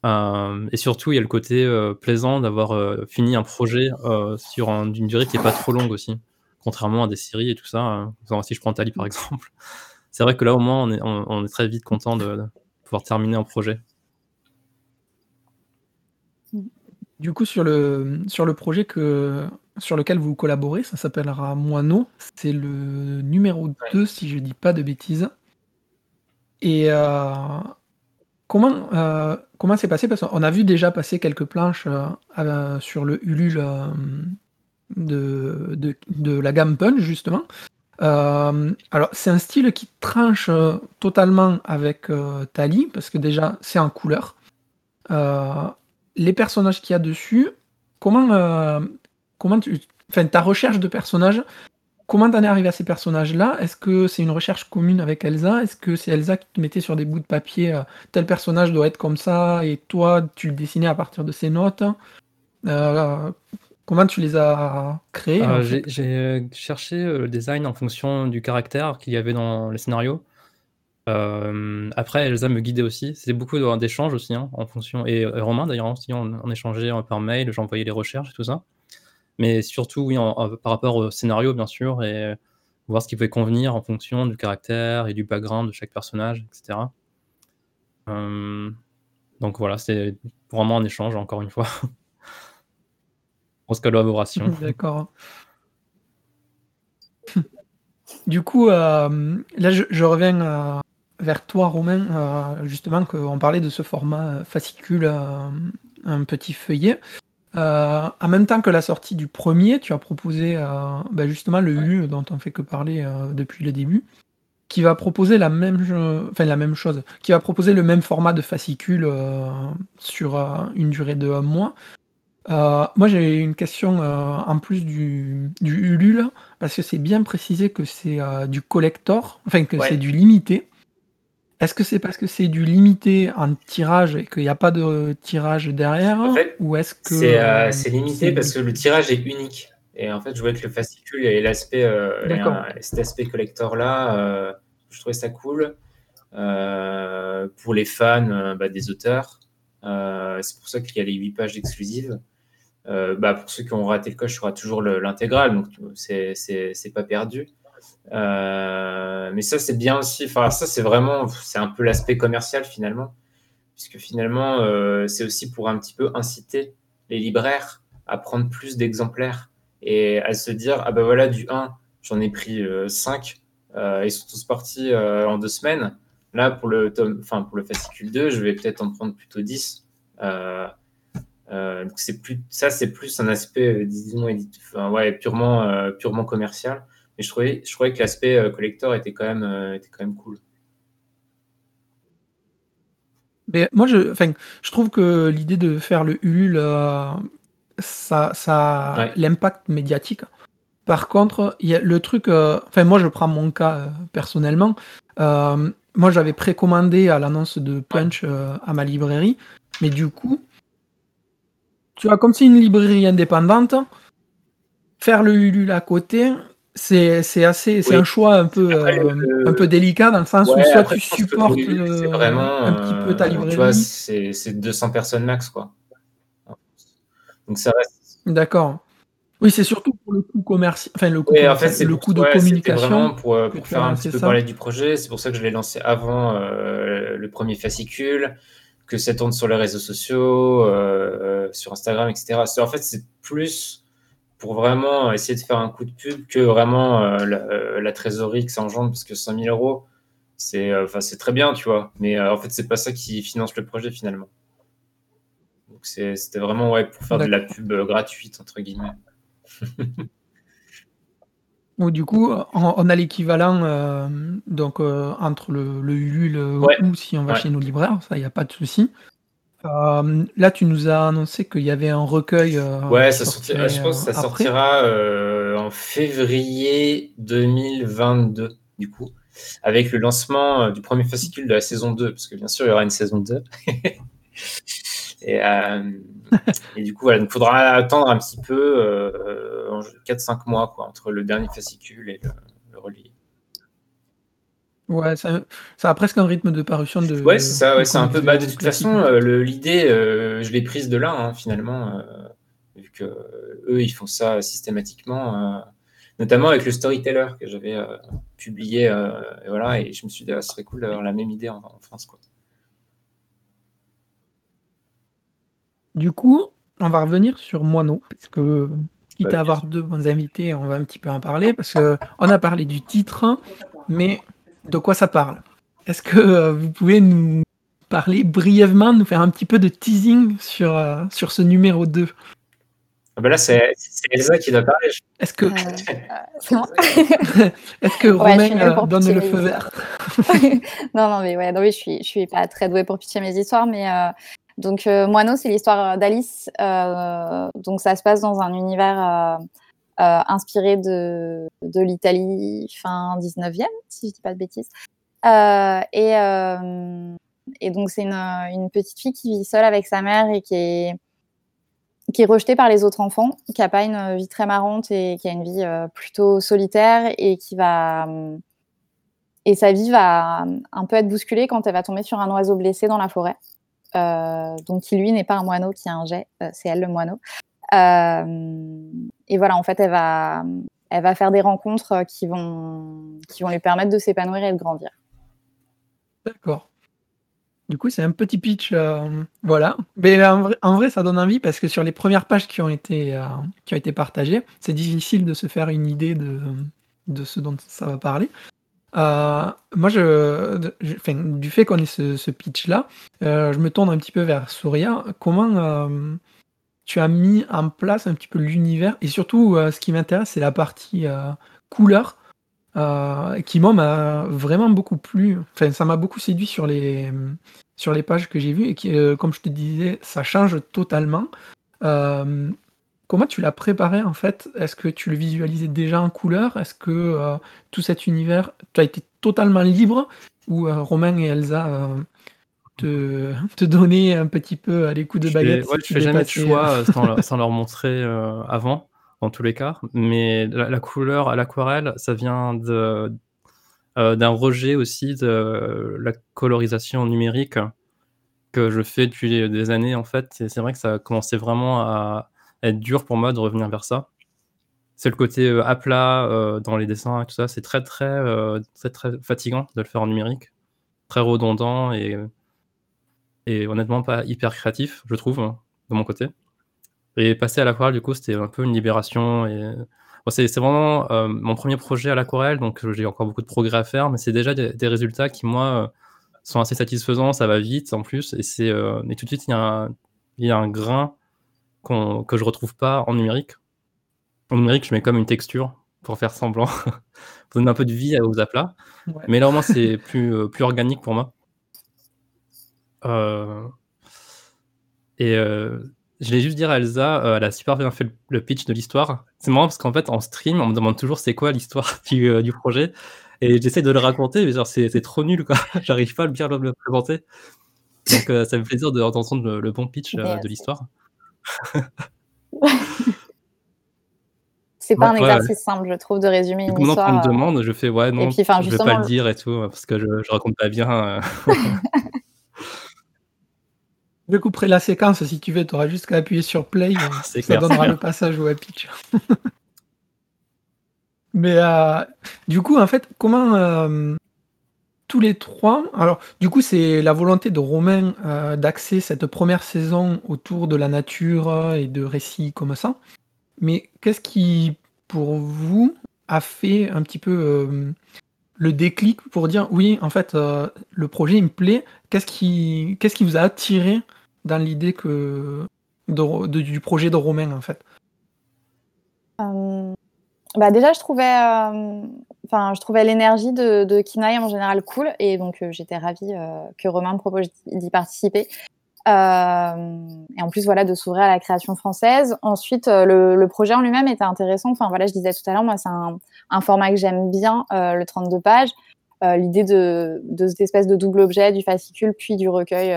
Euh, et surtout, il y a le côté euh, plaisant d'avoir euh, fini un projet sur une durée qui est pas trop longue aussi, contrairement à des séries et tout ça. si je prends Tali par [laughs] exemple, c'est vrai que là au moins on est, très vite content de, pouvoir terminer un projet. Du coup, sur le, sur le projet que, sur lequel vous collaborez, ça s'appellera Moineau. C'est le numéro 2, si je dis pas de bêtises. Et Comment, euh, comment c'est passé? Parce qu'on a vu déjà passer quelques planches euh, sur le Ulule euh, de, de, la gamme Punch, justement. alors, c'est un style qui tranche totalement avec Tali, parce que déjà, c'est en couleur. les personnages qu'il y a dessus, comment, comment tu. Enfin, ta recherche de personnages, Comment t'en es arrivé à ces personnages-là? Est-ce que c'est une recherche commune avec Elsa? Est-ce que c'est Elsa qui te mettait sur des bouts de papier euh, tel personnage doit être comme ça et toi tu le dessinais à partir de ces notes? Euh, Comment tu les as créés euh, J'ai cherché le design en fonction du caractère qu'il y avait dans les scénarios. après, Elsa me guidait aussi. C'était beaucoup d'échanges aussi, hein, en fonction. Et Romain, d'ailleurs, aussi, on, on échangeait par mail, j'envoyais les recherches et tout ça mais surtout oui, par rapport au scénario bien sûr et voir ce qui pouvait convenir en fonction du caractère et du background de chaque personnage, etc. donc voilà, c'est vraiment un échange, encore une fois. [laughs] Grosse collaboration. [laughs] D'accord. du coup, là, je, reviens vers toi, Romain, justement, qu'on parlait de ce format fascicule, un petit feuillet. Euh, en même temps que la sortie du premier, tu as proposé euh, bah, justement le U dont on fait que parler euh, depuis le début, qui va proposer la même, enfin, la même chose, qui va proposer le même format de fascicule sur une durée de un mois. moi j'ai une question en plus du, du Ulule, parce que c'est bien précisé que c'est du collector, enfin que c'est du limité. Est-ce que c'est parce que c'est du limité en tirage et qu'il n'y a pas de tirage derrière Ou est-ce que. Euh, c'est limité parce que le tirage est unique. Et en fait, je voulais que le fascicule et l'aspect, euh, cet aspect collector-là, euh, je trouvais ça cool. pour les fans bah, des auteurs. c'est pour ça qu'il y a les 8 pages exclusives. bah, pour ceux qui ont raté le coche, il y aura toujours l'intégrale, donc c'est pas perdu. Euh, mais ça, c'est bien aussi. Enfin, ça, c'est vraiment, c'est un peu l'aspect commercial finalement, puisque finalement, euh, c'est aussi pour un petit peu inciter les libraires à prendre plus d'exemplaires et à se dire, ah ben voilà, du 1, j'en ai pris 5, euh, ils sont tous partis en deux semaines. Là, pour le, tome, enfin, pour le fascicule 2, je vais peut-être en prendre plutôt 10. donc plus, ça, c'est plus un aspect, disons, enfin, ouais, purement, purement commercial. Mais je trouvais, je trouvais que l'aspect euh, collector était quand, même, euh, était quand même cool. Mais moi, je, je trouve que l'idée de faire le Ulule, euh, ça, ça l'impact médiatique. Par contre, y a le truc. Enfin, moi, je prends mon cas personnellement. moi, j'avais précommandé à l'annonce de Punch à ma librairie, mais du coup, tu vois, comme c'est une librairie indépendante, faire le Ulule à côté, c'est assez c'est un choix un peu euh, un peu délicat dans le sens où soit tu supportes euh, vraiment, un petit peu ta euh, librairie. c'est 200 personnes max quoi. Donc ça reste d'accord. Oui c'est surtout pour le coût commercial enfin le coût, en fait, le coût de communication pour, pour faire un petit peu parler du projet. C'est pour ça que je l'ai lancé avant le premier fascicule que ça tourne sur les réseaux sociaux sur Instagram etc en fait c'est plus pour vraiment essayer de faire un coup de pub que vraiment euh, euh, la, trésorerie que ça engendre, parce que 5000 euros, c'est euh, enfin c'est très bien, tu vois. Mais en fait, c'est pas ça qui finance le projet finalement. Donc c'était vraiment ouais, pour faire de la pub gratuite, entre guillemets. [laughs] Donc, du coup, on, a l'équivalent donc entre le, le Ulule ou si on va chez nos libraires, ça, il n'y a pas de souci. Euh, là, tu nous as annoncé qu'il y avait un recueil. Euh, ouais, ça sortira, je pense que ça sortira euh, en février 2022, du coup, avec le lancement du premier fascicule de la saison 2, parce que bien sûr, il y aura une saison 2. [laughs] et, et, du coup, voilà, il faudra attendre un petit peu, 4-5 mois, quoi, entre le dernier fascicule et le. Ouais, ça, ça a presque un rythme de parution de. Ouais, c'est ça, ouais, c'est un peu. Bah, de toute façon, euh, l'idée, euh, je l'ai prise de là, hein, finalement, euh, vu que eux, ils font ça systématiquement, notamment avec le storyteller que j'avais publié, et voilà, et je me suis dit, ah, ce serait cool d'avoir la même idée en, France, quoi. Du coup, on va revenir sur Moineau, parce que quitte bah, à avoir deux bons invités, on va un petit peu en parler, parce que on a parlé du titre, mais de quoi ça parle? Est-ce que euh, vous pouvez nous parler brièvement, nous faire un petit peu de teasing sur, euh, sur ce numéro 2 ah ben là, c'est Elsa qui doit parler. Est-ce que, euh, [laughs] [laughs] Est-ce que Romain donne le feu vert? [laughs] Non, non, mais ouais, non, oui, je suis, je suis pas très douée pour pitcher mes histoires, mais donc Moineau, c'est l'histoire d'Alice. donc ça se passe dans un univers euh, inspiré de, l'Italie fin 19e, si je dis pas de bêtises. Euh, et, euh, et donc, c'est une, petite fille qui vit seule avec sa mère et qui est, qui est rejetée par les autres enfants, qui n'a pas une vie très marrante et qui a une vie plutôt solitaire et qui va. Et sa vie va un peu être bousculée quand elle va tomber sur un oiseau blessé dans la forêt. Euh, donc qui lui n'est pas un moineau, qui a un jet, c'est elle le moineau. Euh, et voilà, en fait, elle va, elle va faire des rencontres qui vont, qui vont lui permettre de s'épanouir et de grandir. D'accord. Du coup, c'est un petit pitch, voilà. Mais en vrai, ça donne envie parce que sur les premières pages qui ont été, qui ont été partagées, c'est difficile de se faire une idée de, de ce dont ça va parler. Euh, moi, je, du fait qu'on ait ce, pitch-là, euh, je me tourne un petit peu vers Souria. Comment euh, tu as mis en place un petit peu l'univers Et surtout, ce qui m'intéresse, c'est la partie couleur, qui moi m'a vraiment beaucoup plu. Enfin, ça m'a beaucoup séduit sur les, pages que j'ai vues et qui, comme je te disais, ça change totalement. Comment tu l'as préparé en fait? Est-ce que tu le visualisais déjà en couleur? Est-ce que euh, tout cet univers, tu as été totalement libre? Ou euh, Romain et Elsa euh, te, te donnaient un petit peu à les coups de baguette Je fais jamais de choix [laughs] sans, leur, montrer avant, dans tous les cas. Mais la, couleur à l'aquarelle, ça vient de, d'un rejet aussi de la colorisation numérique que je fais depuis des années en fait. Et c'est vrai que ça a commencé vraiment à être dur pour moi de revenir vers ça. C'est le côté euh, à plat euh, dans les dessins et tout ça. C'est très, très, euh, très, très fatigant de le faire en numérique. Très redondant et, et honnêtement pas hyper créatif, je trouve, hein, de mon côté. Et passer à l'aquarelle, du coup, c'était un peu une libération. Et... c'est vraiment mon premier projet à l'aquarelle, donc j'ai encore beaucoup de progrès à faire, mais c'est déjà des, résultats qui, moi, sont assez satisfaisants. Ça va vite en plus, et, c'est, et tout de suite, il y, a il y a un grain que je retrouve pas en numérique. En numérique, je mets comme une texture pour faire semblant, [laughs] pour donner un peu de vie aux aplats. Mais là, au moins, c'est plus, euh, plus organique pour moi. Euh, et euh, je vais juste dire à Elsa, elle a super bien fait le, pitch de l'histoire. C'est marrant parce qu'en fait, en stream, on me demande toujours c'est quoi l'histoire [laughs] du, du, projet. Et j'essaie de le raconter, mais genre, c'est trop nul, quoi. [laughs] J'arrive pas à bien le présenter. Donc, ça me fait plaisir d'entendre le, le, bon pitch de l'histoire. [laughs] c'est pas un exercice simple, je trouve, de résumer une histoire. Quand on me euh, demande, je fais ouais, non, puis, je vais pas le dire et tout, parce que je, je raconte pas bien. Euh. Je couperai la séquence si tu veux, tu auras juste qu'à appuyer sur play, ah, ça donnera le passage au pitch. [laughs] Mais euh, du coup, en fait, comment tous les trois. Alors, du coup, c'est la volonté de Romain euh, d'axer cette première saison autour de la nature et de récits comme ça. Mais qu'est-ce qui, pour vous, a fait un petit peu euh, le déclic pour dire oui, en fait, euh, le projet il me plaît. Qu'est-ce qui, qu'est-ce qui vous a attiré dans l'idée que du projet de Romain, en fait? Bah déjà, je trouvais, euh, enfin, je trouvais l'énergie de, de Kinaï en général cool, et donc euh, j'étais ravie euh, que Romain me propose d'y participer. Et en plus, voilà, de s'ouvrir à la création française. Ensuite, le, le, projet en lui-même était intéressant. Enfin, voilà, je disais tout à l'heure, moi, c'est un, format que j'aime bien, le 32 pages. L'idée de, cette espèce de double objet, du fascicule puis du recueil,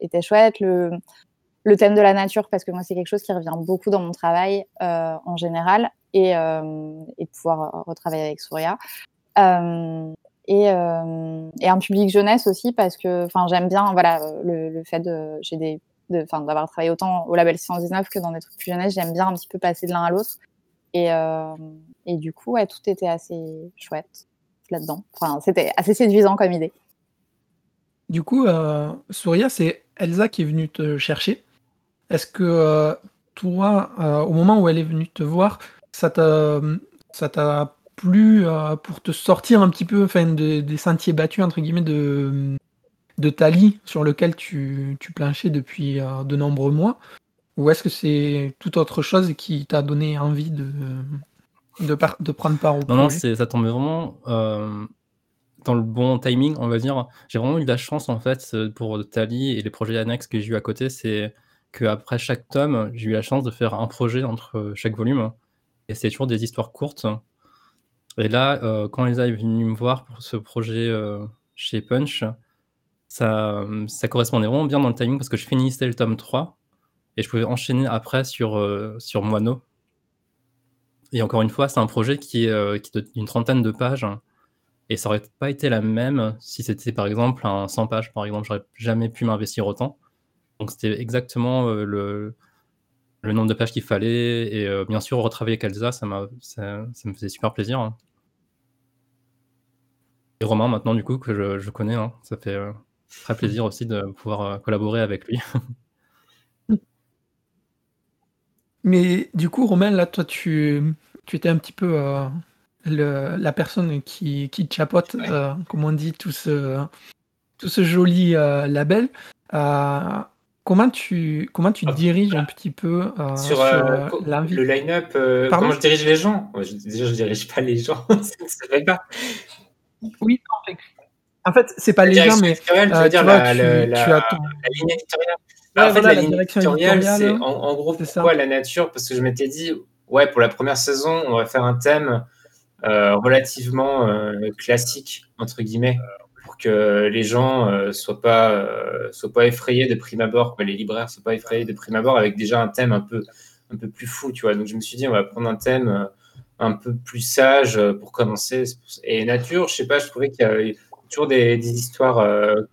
était chouette. Le, thème de la nature, parce que moi, c'est quelque chose qui revient beaucoup dans mon travail en général. Euh, et, de pouvoir retravailler avec Souria. Euh, et, euh, un public jeunesse aussi parce que j'aime bien voilà, le, fait de, j'ai des, d'avoir travaillé autant au label 619 que dans des trucs plus jeunesse. J'aime bien un petit peu passer de l'un à l'autre. Et, et, du coup, tout était assez chouette là-dedans. Enfin, c'était assez séduisant comme idée. Du coup, euh, Souria, c'est Elsa qui est venue te chercher. Est-ce que toi, au moment où elle est venue te voir, ça t'a ça t'a plu euh, pour te sortir un petit peu enfin, des sentiers battus entre guillemets de de Tali sur lequel tu, tu planchais depuis euh, de nombreux mois ou est-ce que c'est toute autre chose qui t'a donné envie de de, de prendre part au non, Non, ça tombait vraiment euh, dans le bon timing, on va dire. J'ai vraiment eu de la chance en fait pour Tali et les projets annexes que j'ai eu à côté, c'est qu'après chaque tome, j'ai eu la chance de faire un projet entre chaque volume et c'est toujours des histoires courtes. Et là, euh, quand Elsa est venue me voir pour ce projet euh, chez Punch, ça, correspondait vraiment bien dans le timing parce que je finissais le tome 3 et je pouvais enchaîner après sur, euh, sur Moineau. Et encore une fois, c'est un projet qui est, qui d'une trentaine de pages et ça aurait pas été la même si c'était par exemple un 100 pages, par exemple. J'aurais jamais pu m'investir autant. Donc c'était exactement le, le nombre de pages qu'il fallait et bien sûr retravailler avec Elsa, ça, ça, ça me faisait super plaisir. Hein. Et Romain maintenant du coup que je, je connais, hein, ça fait très plaisir aussi de pouvoir collaborer avec lui. [laughs] Mais du coup, Romain, là, toi, tu, tu étais un petit peu le, la personne qui, qui chapote, comme on dit, tout ce, tout ce joli label. Comment tu, comment tu diriges un petit peu euh, sur, euh, le line-up euh, Comment je dirige les gens? Déjà, je ne dirige pas les gens. [laughs] ça ne pas. Oui, en fait, c'est pas les gens, mais tu veux dire la, ligne éditoriale. en fait, la, ligne éditoriale, c'est en, gros pourquoi la nature? Parce que je m'étais dit, ouais, pour la première saison, on va faire un thème relativement classique, entre guillemets que les gens euh, soient pas euh, soient pas effrayés de prime abord, les libraires soient pas effrayés de prime abord avec déjà un thème un peu un peu plus fou, tu vois. Donc je me suis dit on va prendre un thème euh, un peu plus sage pour commencer. Et nature, je sais pas, je trouvais qu'il y avait toujours des, histoires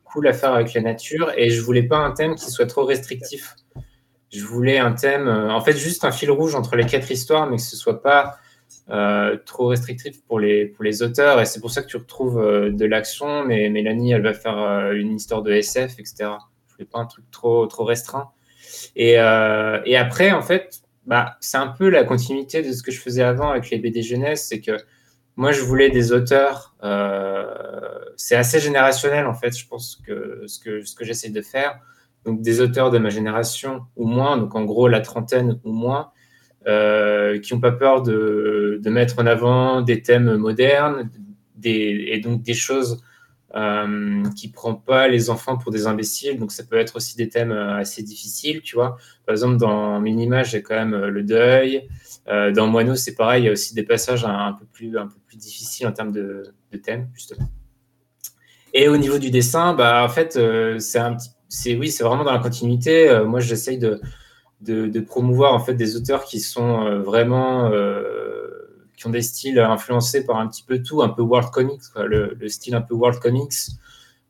cool à faire avec la nature et je voulais pas un thème qui soit trop restrictif. Je voulais un thème, en fait, juste un fil rouge entre les quatre histoires, mais que ce soit pas euh, trop restrictif pour les, pour les auteurs. Et c'est pour ça que tu retrouves euh, de l'action, mais Mélanie, elle va faire euh, une histoire de SF, etc. Je voulais pas un truc trop, trop restreint. Et, et après, en fait, bah, c'est un peu la continuité de ce que je faisais avant avec les BD jeunesse. C'est que moi, je voulais des auteurs. c'est assez générationnel, en fait, je pense que ce que, ce que j'essaie de faire. Donc, des auteurs de ma génération ou moins, donc en gros la trentaine ou moins, euh, qui n'ont pas peur de, de, mettre en avant des thèmes modernes des, et donc des choses euh, qui prennent pas les enfants pour des imbéciles. Donc ça peut être aussi des thèmes euh, assez difficiles, tu vois. Par exemple, dans Minimage, j'ai quand même le deuil. Euh, dans Moineau, c'est pareil, il y a aussi des passages un, peu, plus, un peu plus difficiles en termes de, de thèmes, justement. Et au niveau du dessin, bah, en fait, c'est un c'est oui, c'est vraiment dans la continuité. moi, j'essaye de, de, promouvoir en fait des auteurs qui sont euh, vraiment euh, qui ont des styles influencés par un petit peu tout, un peu world comics, le, style un peu world comics,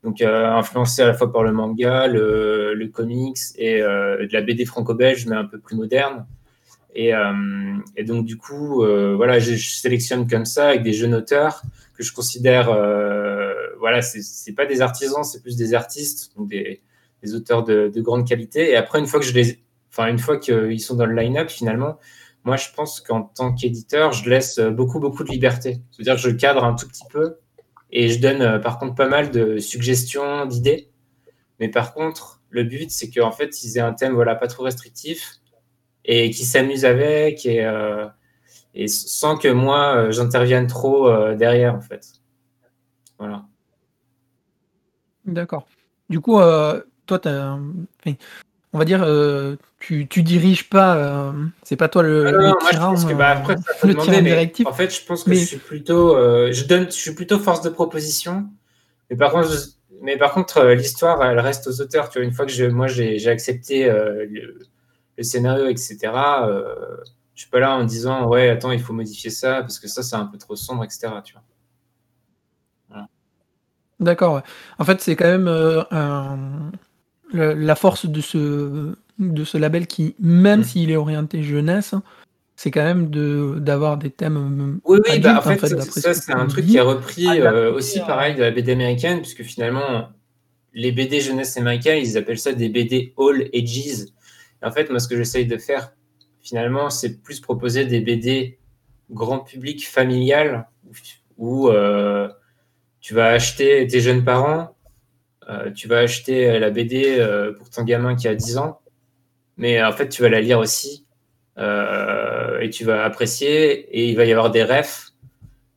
donc euh, influencé à la fois par le manga, le, comics et de la BD franco-belge, mais un peu plus moderne. Et, et donc du coup, voilà, je, sélectionne comme ça avec des jeunes auteurs que je considère, voilà, c'est pas des artisans, c'est plus des artistes, donc des, auteurs de, de, grande qualité. Et après, une fois que je les enfin, une fois qu'ils sont dans le line-up, finalement, moi, je pense qu'en tant qu'éditeur, je laisse beaucoup, beaucoup de liberté. C'est-à-dire que je cadre un tout petit peu et je donne, euh, par contre, pas mal de suggestions, d'idées. Mais par contre, le but, c'est qu'en fait, ils aient un thème voilà, pas trop restrictif et qu'ils s'amusent avec et, euh, sans que moi, euh, j'intervienne trop derrière, en fait. Voilà. D'accord. Du coup, toi, tu as on va dire, euh, tu, tu diriges pas, euh, c'est pas toi le, tyran, bah, après, ça le tyran directif. En fait, je pense que je suis plutôt, euh, je donne, je suis plutôt force de proposition. Mais par contre, mais par contre, l'histoire, elle reste aux auteurs. Tu vois, une fois que je, moi, j'ai accepté le, scénario, etc. je suis pas là en disant, ouais, attends, il faut modifier ça parce que ça, c'est un peu trop sombre, etc. Tu vois. D'accord. En fait, c'est quand même un la force de ce, de ce label qui, même mm. s'il est orienté jeunesse, c'est quand même de d'avoir des thèmes. Oui, oui, bah, en fait, ça, c'est un truc qui est repris euh, aussi pareil de la BD américaine, puisque finalement, les BD jeunesse américains, ils appellent ça des BD all ages. en fait, moi, ce que j'essaye de faire, finalement, c'est plus proposer des BD grand public familial, où euh, tu vas acheter tes jeunes parents, euh, tu vas acheter la BD euh, pour ton gamin qui a 10 ans, mais en fait, tu vas la lire aussi euh, et tu vas apprécier et il va y avoir des refs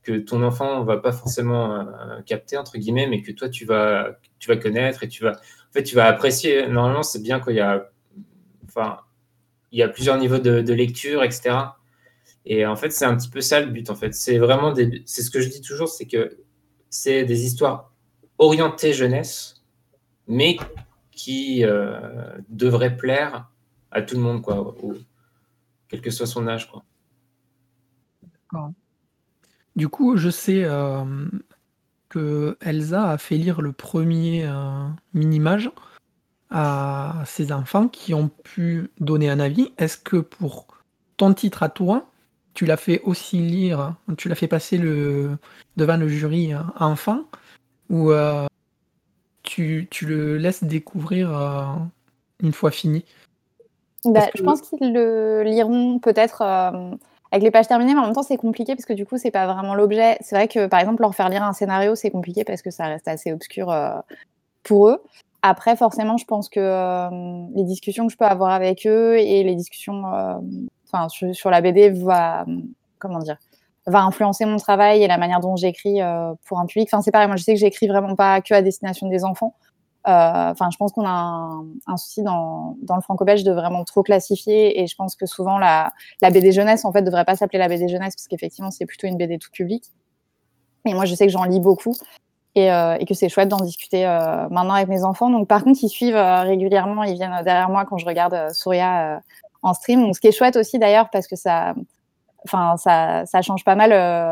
que ton enfant va pas forcément capter entre guillemets, mais que toi tu vas tu vas connaître et tu vas en fait tu vas apprécier. Normalement, c'est bien qu'il y a enfin il y a plusieurs niveaux de, lecture, etc. Et en fait, c'est un petit peu ça le but. En fait, c'est vraiment c'est ce que je dis toujours, c'est que c'est des histoires orientées jeunesse mais qui euh, devrait plaire à tout le monde, quoi, quel que soit son âge. Quoi. Du coup, je sais euh, que Elsa a fait lire le premier euh, mini-mage. à ces enfants qui ont pu donner un avis. Est-ce que pour ton titre à toi, tu l'as fait aussi lire, tu l'as fait passer devant le jury enfant, ou tu, tu, le laisses découvrir euh, une fois fini bah, Je pense qu'ils le liront peut-être euh, avec les pages terminées, mais en même temps c'est compliqué parce que du coup c'est pas vraiment l'objet. C'est vrai que par exemple leur faire lire un scénario c'est compliqué parce que ça reste assez obscur pour eux. Après, forcément, je pense que euh, les discussions que je peux avoir avec eux et les discussions euh, sur, la BD va, comment dire, va influencer mon travail et la manière dont j'écris euh, pour un public. Enfin, c'est pareil, moi je sais que j'écris vraiment pas que à destination des enfants. Enfin, je pense qu'on a un, souci dans, dans le franco-belge de vraiment trop classifier et je pense que souvent la, la BD jeunesse en fait devrait pas s'appeler la BD jeunesse parce qu'effectivement c'est plutôt une BD tout public. Et moi je sais que j'en lis beaucoup euh, et, que c'est chouette d'en discuter euh, maintenant avec mes enfants. Donc, par contre, ils suivent euh, régulièrement, ils viennent derrière moi quand je regarde Souria en stream. Donc, ce qui est chouette aussi d'ailleurs, parce que ça, enfin, ça, ça change pas mal.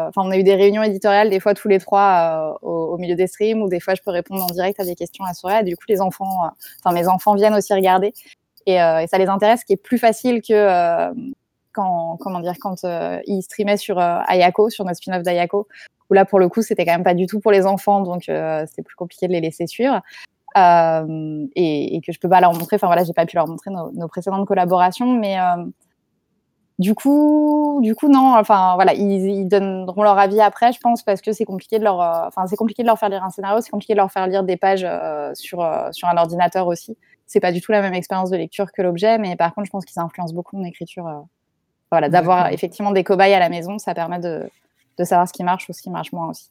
Enfin, on a eu des réunions éditoriales des fois tous les trois au, milieu des streams, ou des fois je peux répondre en direct à des questions à Souria. Et du coup, les enfants, enfin, mes enfants viennent aussi regarder. Et, ça les intéresse, ce qui est plus facile que quand, comment dire, quand ils streamaient sur Ayako, sur notre spin-off d'Ayako, où là, pour le coup, c'était quand même pas du tout pour les enfants, donc euh, c'est plus compliqué de les laisser suivre. Euh, et, que je peux pas leur montrer. Enfin voilà, j'ai pas pu leur montrer nos, précédentes collaborations, mais euh, du coup, du coup non. Enfin voilà, ils, donneront leur avis après, je pense, parce que c'est compliqué de leur, enfin c'est compliqué de leur faire lire un scénario, c'est compliqué de leur faire lire des pages sur sur un ordinateur aussi. C'est pas du tout la même expérience de lecture que l'objet, mais par contre, je pense qu'ils influencent beaucoup mon écriture. voilà, d'avoir effectivement des cobayes à la maison, ça permet de de savoir ce qui marche ou ce qui marche moins aussi.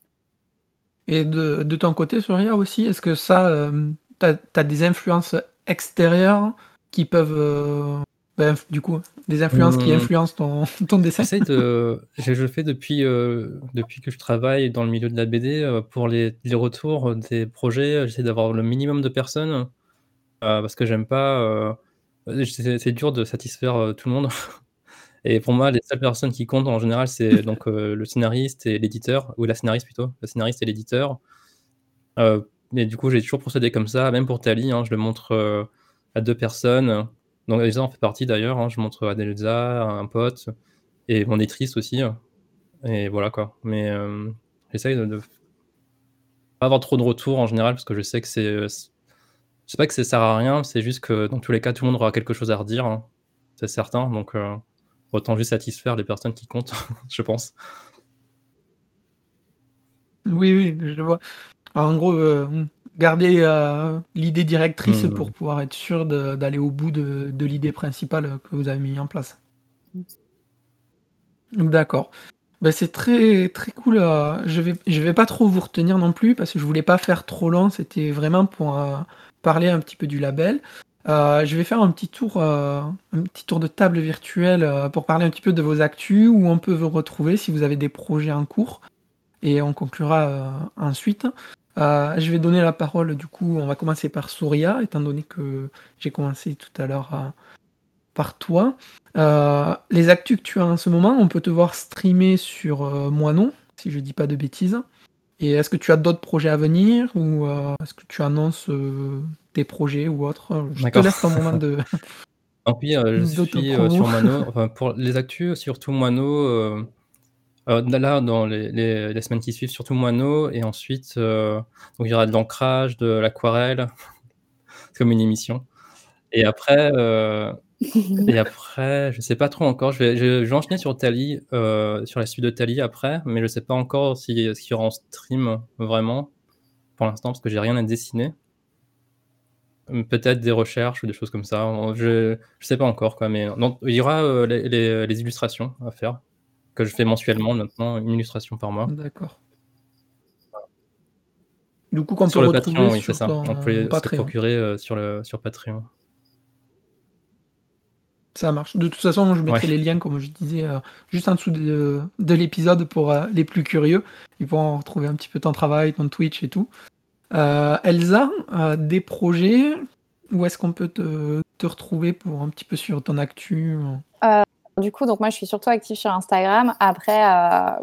Et de, de ton côté, Soria aussi, est-ce que ça, euh, tu as, des influences extérieures qui peuvent. Euh, ben, du coup, des influences qui hmm. influencent ton, [laughs] ton dessin de, je, le fais depuis, euh, depuis que je travaille dans le milieu de la BD. pour les, les retours des projets, j'essaie d'avoir le minimum de personnes parce que j'aime pas. c'est dur de satisfaire tout le monde. [laughs] Et pour moi, les seules personnes qui comptent en général, c'est [laughs] donc euh, le scénariste et l'éditeur, ou la scénariste plutôt, le scénariste et l'éditeur. Euh, mais du coup, j'ai toujours procédé comme ça, même pour Tali, hein, je le montre euh, à deux personnes. Donc Elsa en fait partie d'ailleurs, hein, je montre à un pote, et mon éditrice aussi. Et voilà quoi. Mais j'essaye de, ne pas avoir trop de retours en général, parce que je sais que c'est. Je sais pas que ça sert à rien, c'est juste que dans tous les cas, tout le monde aura quelque chose à redire, hein. c'est certain. Donc autant juste satisfaire les personnes qui comptent, [laughs] je pense. Oui, oui, je vois. en gros, euh, garder euh, l'idée directrice mmh. pour pouvoir être sûr d'aller au bout de, l'idée principale que vous avez mis en place. D'accord. Ben, c'est très très cool. Euh, je vais je vais pas trop vous retenir non plus parce que je voulais pas faire trop long. C'était vraiment pour parler un petit peu du label. Euh, je vais faire un petit tour, euh, un petit tour de table virtuelle euh, pour parler un petit peu de vos actus, où on peut vous retrouver si vous avez des projets en cours, et on conclura ensuite. Je vais donner la parole, du coup, on va commencer par Souria, étant donné que j'ai commencé tout à l'heure par toi. les actus que tu as en ce moment, on peut te voir streamer sur Moinon, si je dis pas de bêtises. Et est-ce que tu as d'autres projets à venir ou est-ce que tu annonces des projets ou autres? Je te laisse un moment de. [laughs] oui, euh, je suis euh, sur Mano. Enfin, pour les actus, surtout Mono. Euh, là, dans les, semaines qui suivent, surtout Mono. Et ensuite, donc, il y aura de l'ancrage, de l'aquarelle. [laughs] Comme une émission. Et après, et après, je sais pas trop encore. Je vais, je, vais enchaîner sur Tali, sur la suite de Tali après, mais je sais pas encore si, ce qu'il y aura en stream vraiment pour l'instant parce que j'ai rien à dessiner. Peut-être des recherches ou des choses comme ça. Je ne sais pas encore, quoi, mais il y aura euh, les, illustrations à faire, que je fais mensuellement maintenant, une illustration par mois. D'accord. Du coup, quand sur le Patreon, oui, c'est ça. On peut se procurer euh, sur, le, sur Patreon. Ça marche. De toute façon, je mettrai les liens, comme je disais, euh, juste en dessous de, de l'épisode pour les plus curieux. Ils pourront retrouver un petit peu ton travail, ton Twitch et tout. Euh, Elsa, euh, des projets? Où est-ce qu'on peut te, retrouver pour un petit peu sur ton actu? euh, Du coup, donc moi, je suis surtout active sur Instagram. Après,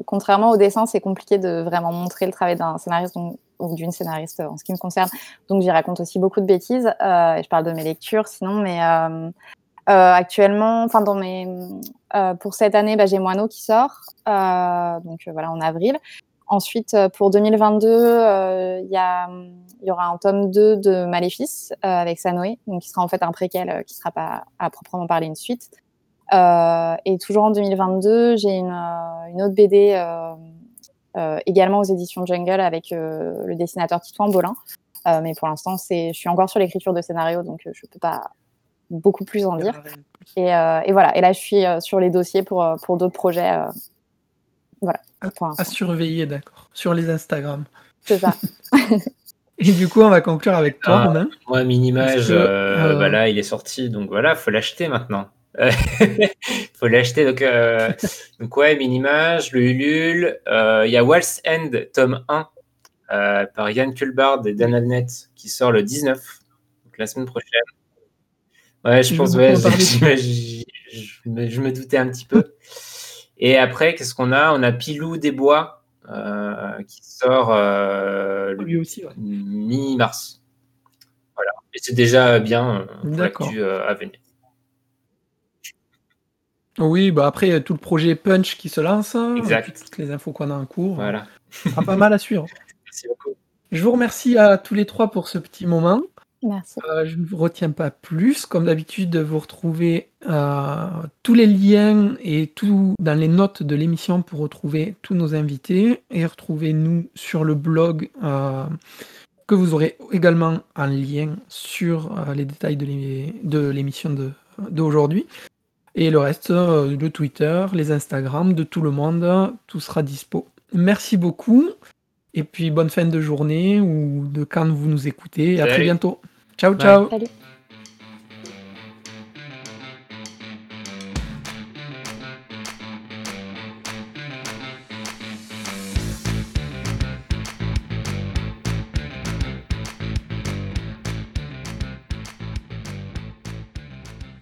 contrairement au dessin, c'est compliqué de vraiment montrer le travail d'un scénariste. Donc, ou d'une scénariste en ce qui me concerne. Donc j'y raconte aussi beaucoup de bêtises et je parle de mes lectures sinon, mais actuellement, enfin dans mes, pour cette année, bah, j'ai Moineau qui sort, donc voilà en avril. Ensuite, pour 2022, il y, y, aura un tome 2 de Maléfice avec Sanoé, donc qui sera en fait un préquel qui ne sera pas à proprement parler une suite. Euh, et toujours en 2022, j'ai une, euh, une, autre BD euh, également aux éditions Jungle avec le dessinateur Titouan Bolin. mais pour l'instant, je suis encore sur l'écriture de scénario, donc je ne peux pas beaucoup plus en dire. Et, et, voilà. Et là, je suis sur les dossiers pour, pour d'autres projets. voilà. À surveiller, d'accord. Sur les Instagram. C'est ça. [laughs] [laughs] Et du coup, on va conclure avec toi, Romain. Moi, Minimage, euh, bah là, il est sorti, donc voilà, faut l'acheter maintenant. Il [laughs] faut l'acheter. Donc, euh, donc, ouais, Minimage, le Ulule. Euh, il y a Waltz End, tome 1, euh, par Yann Kulbard et Dan Abnett, qui sort le 19, donc la semaine prochaine. Ouais, je pense, ouais, [laughs] je, me, je, me, doutais un petit peu. Et après, qu'est-ce qu'on a? On a Pilou des Bois, qui sort lui aussi, mi-mars. Voilà. Et c'est déjà bien pour à venir. Oui, bah après, tout le projet Punch qui se lance, hein, exact. toutes les infos qu'on a en cours. Voilà. sera pas mal à suivre. [laughs] Merci beaucoup. Je vous remercie à tous les trois pour ce petit moment. Merci. Euh, je ne vous retiens pas plus. Comme d'habitude, vous retrouvez euh, tous les liens et tout dans les notes de l'émission pour retrouver tous nos invités et retrouvez-nous sur le blog euh, que vous aurez également en lien sur les détails de l'émission d'aujourd'hui. Et le reste, euh, le Twitter, les Instagram de tout le monde, tout sera dispo. Merci beaucoup. Et puis bonne fin de journée ou de quand vous nous écoutez. À très bientôt. Ciao, ciao. Salut.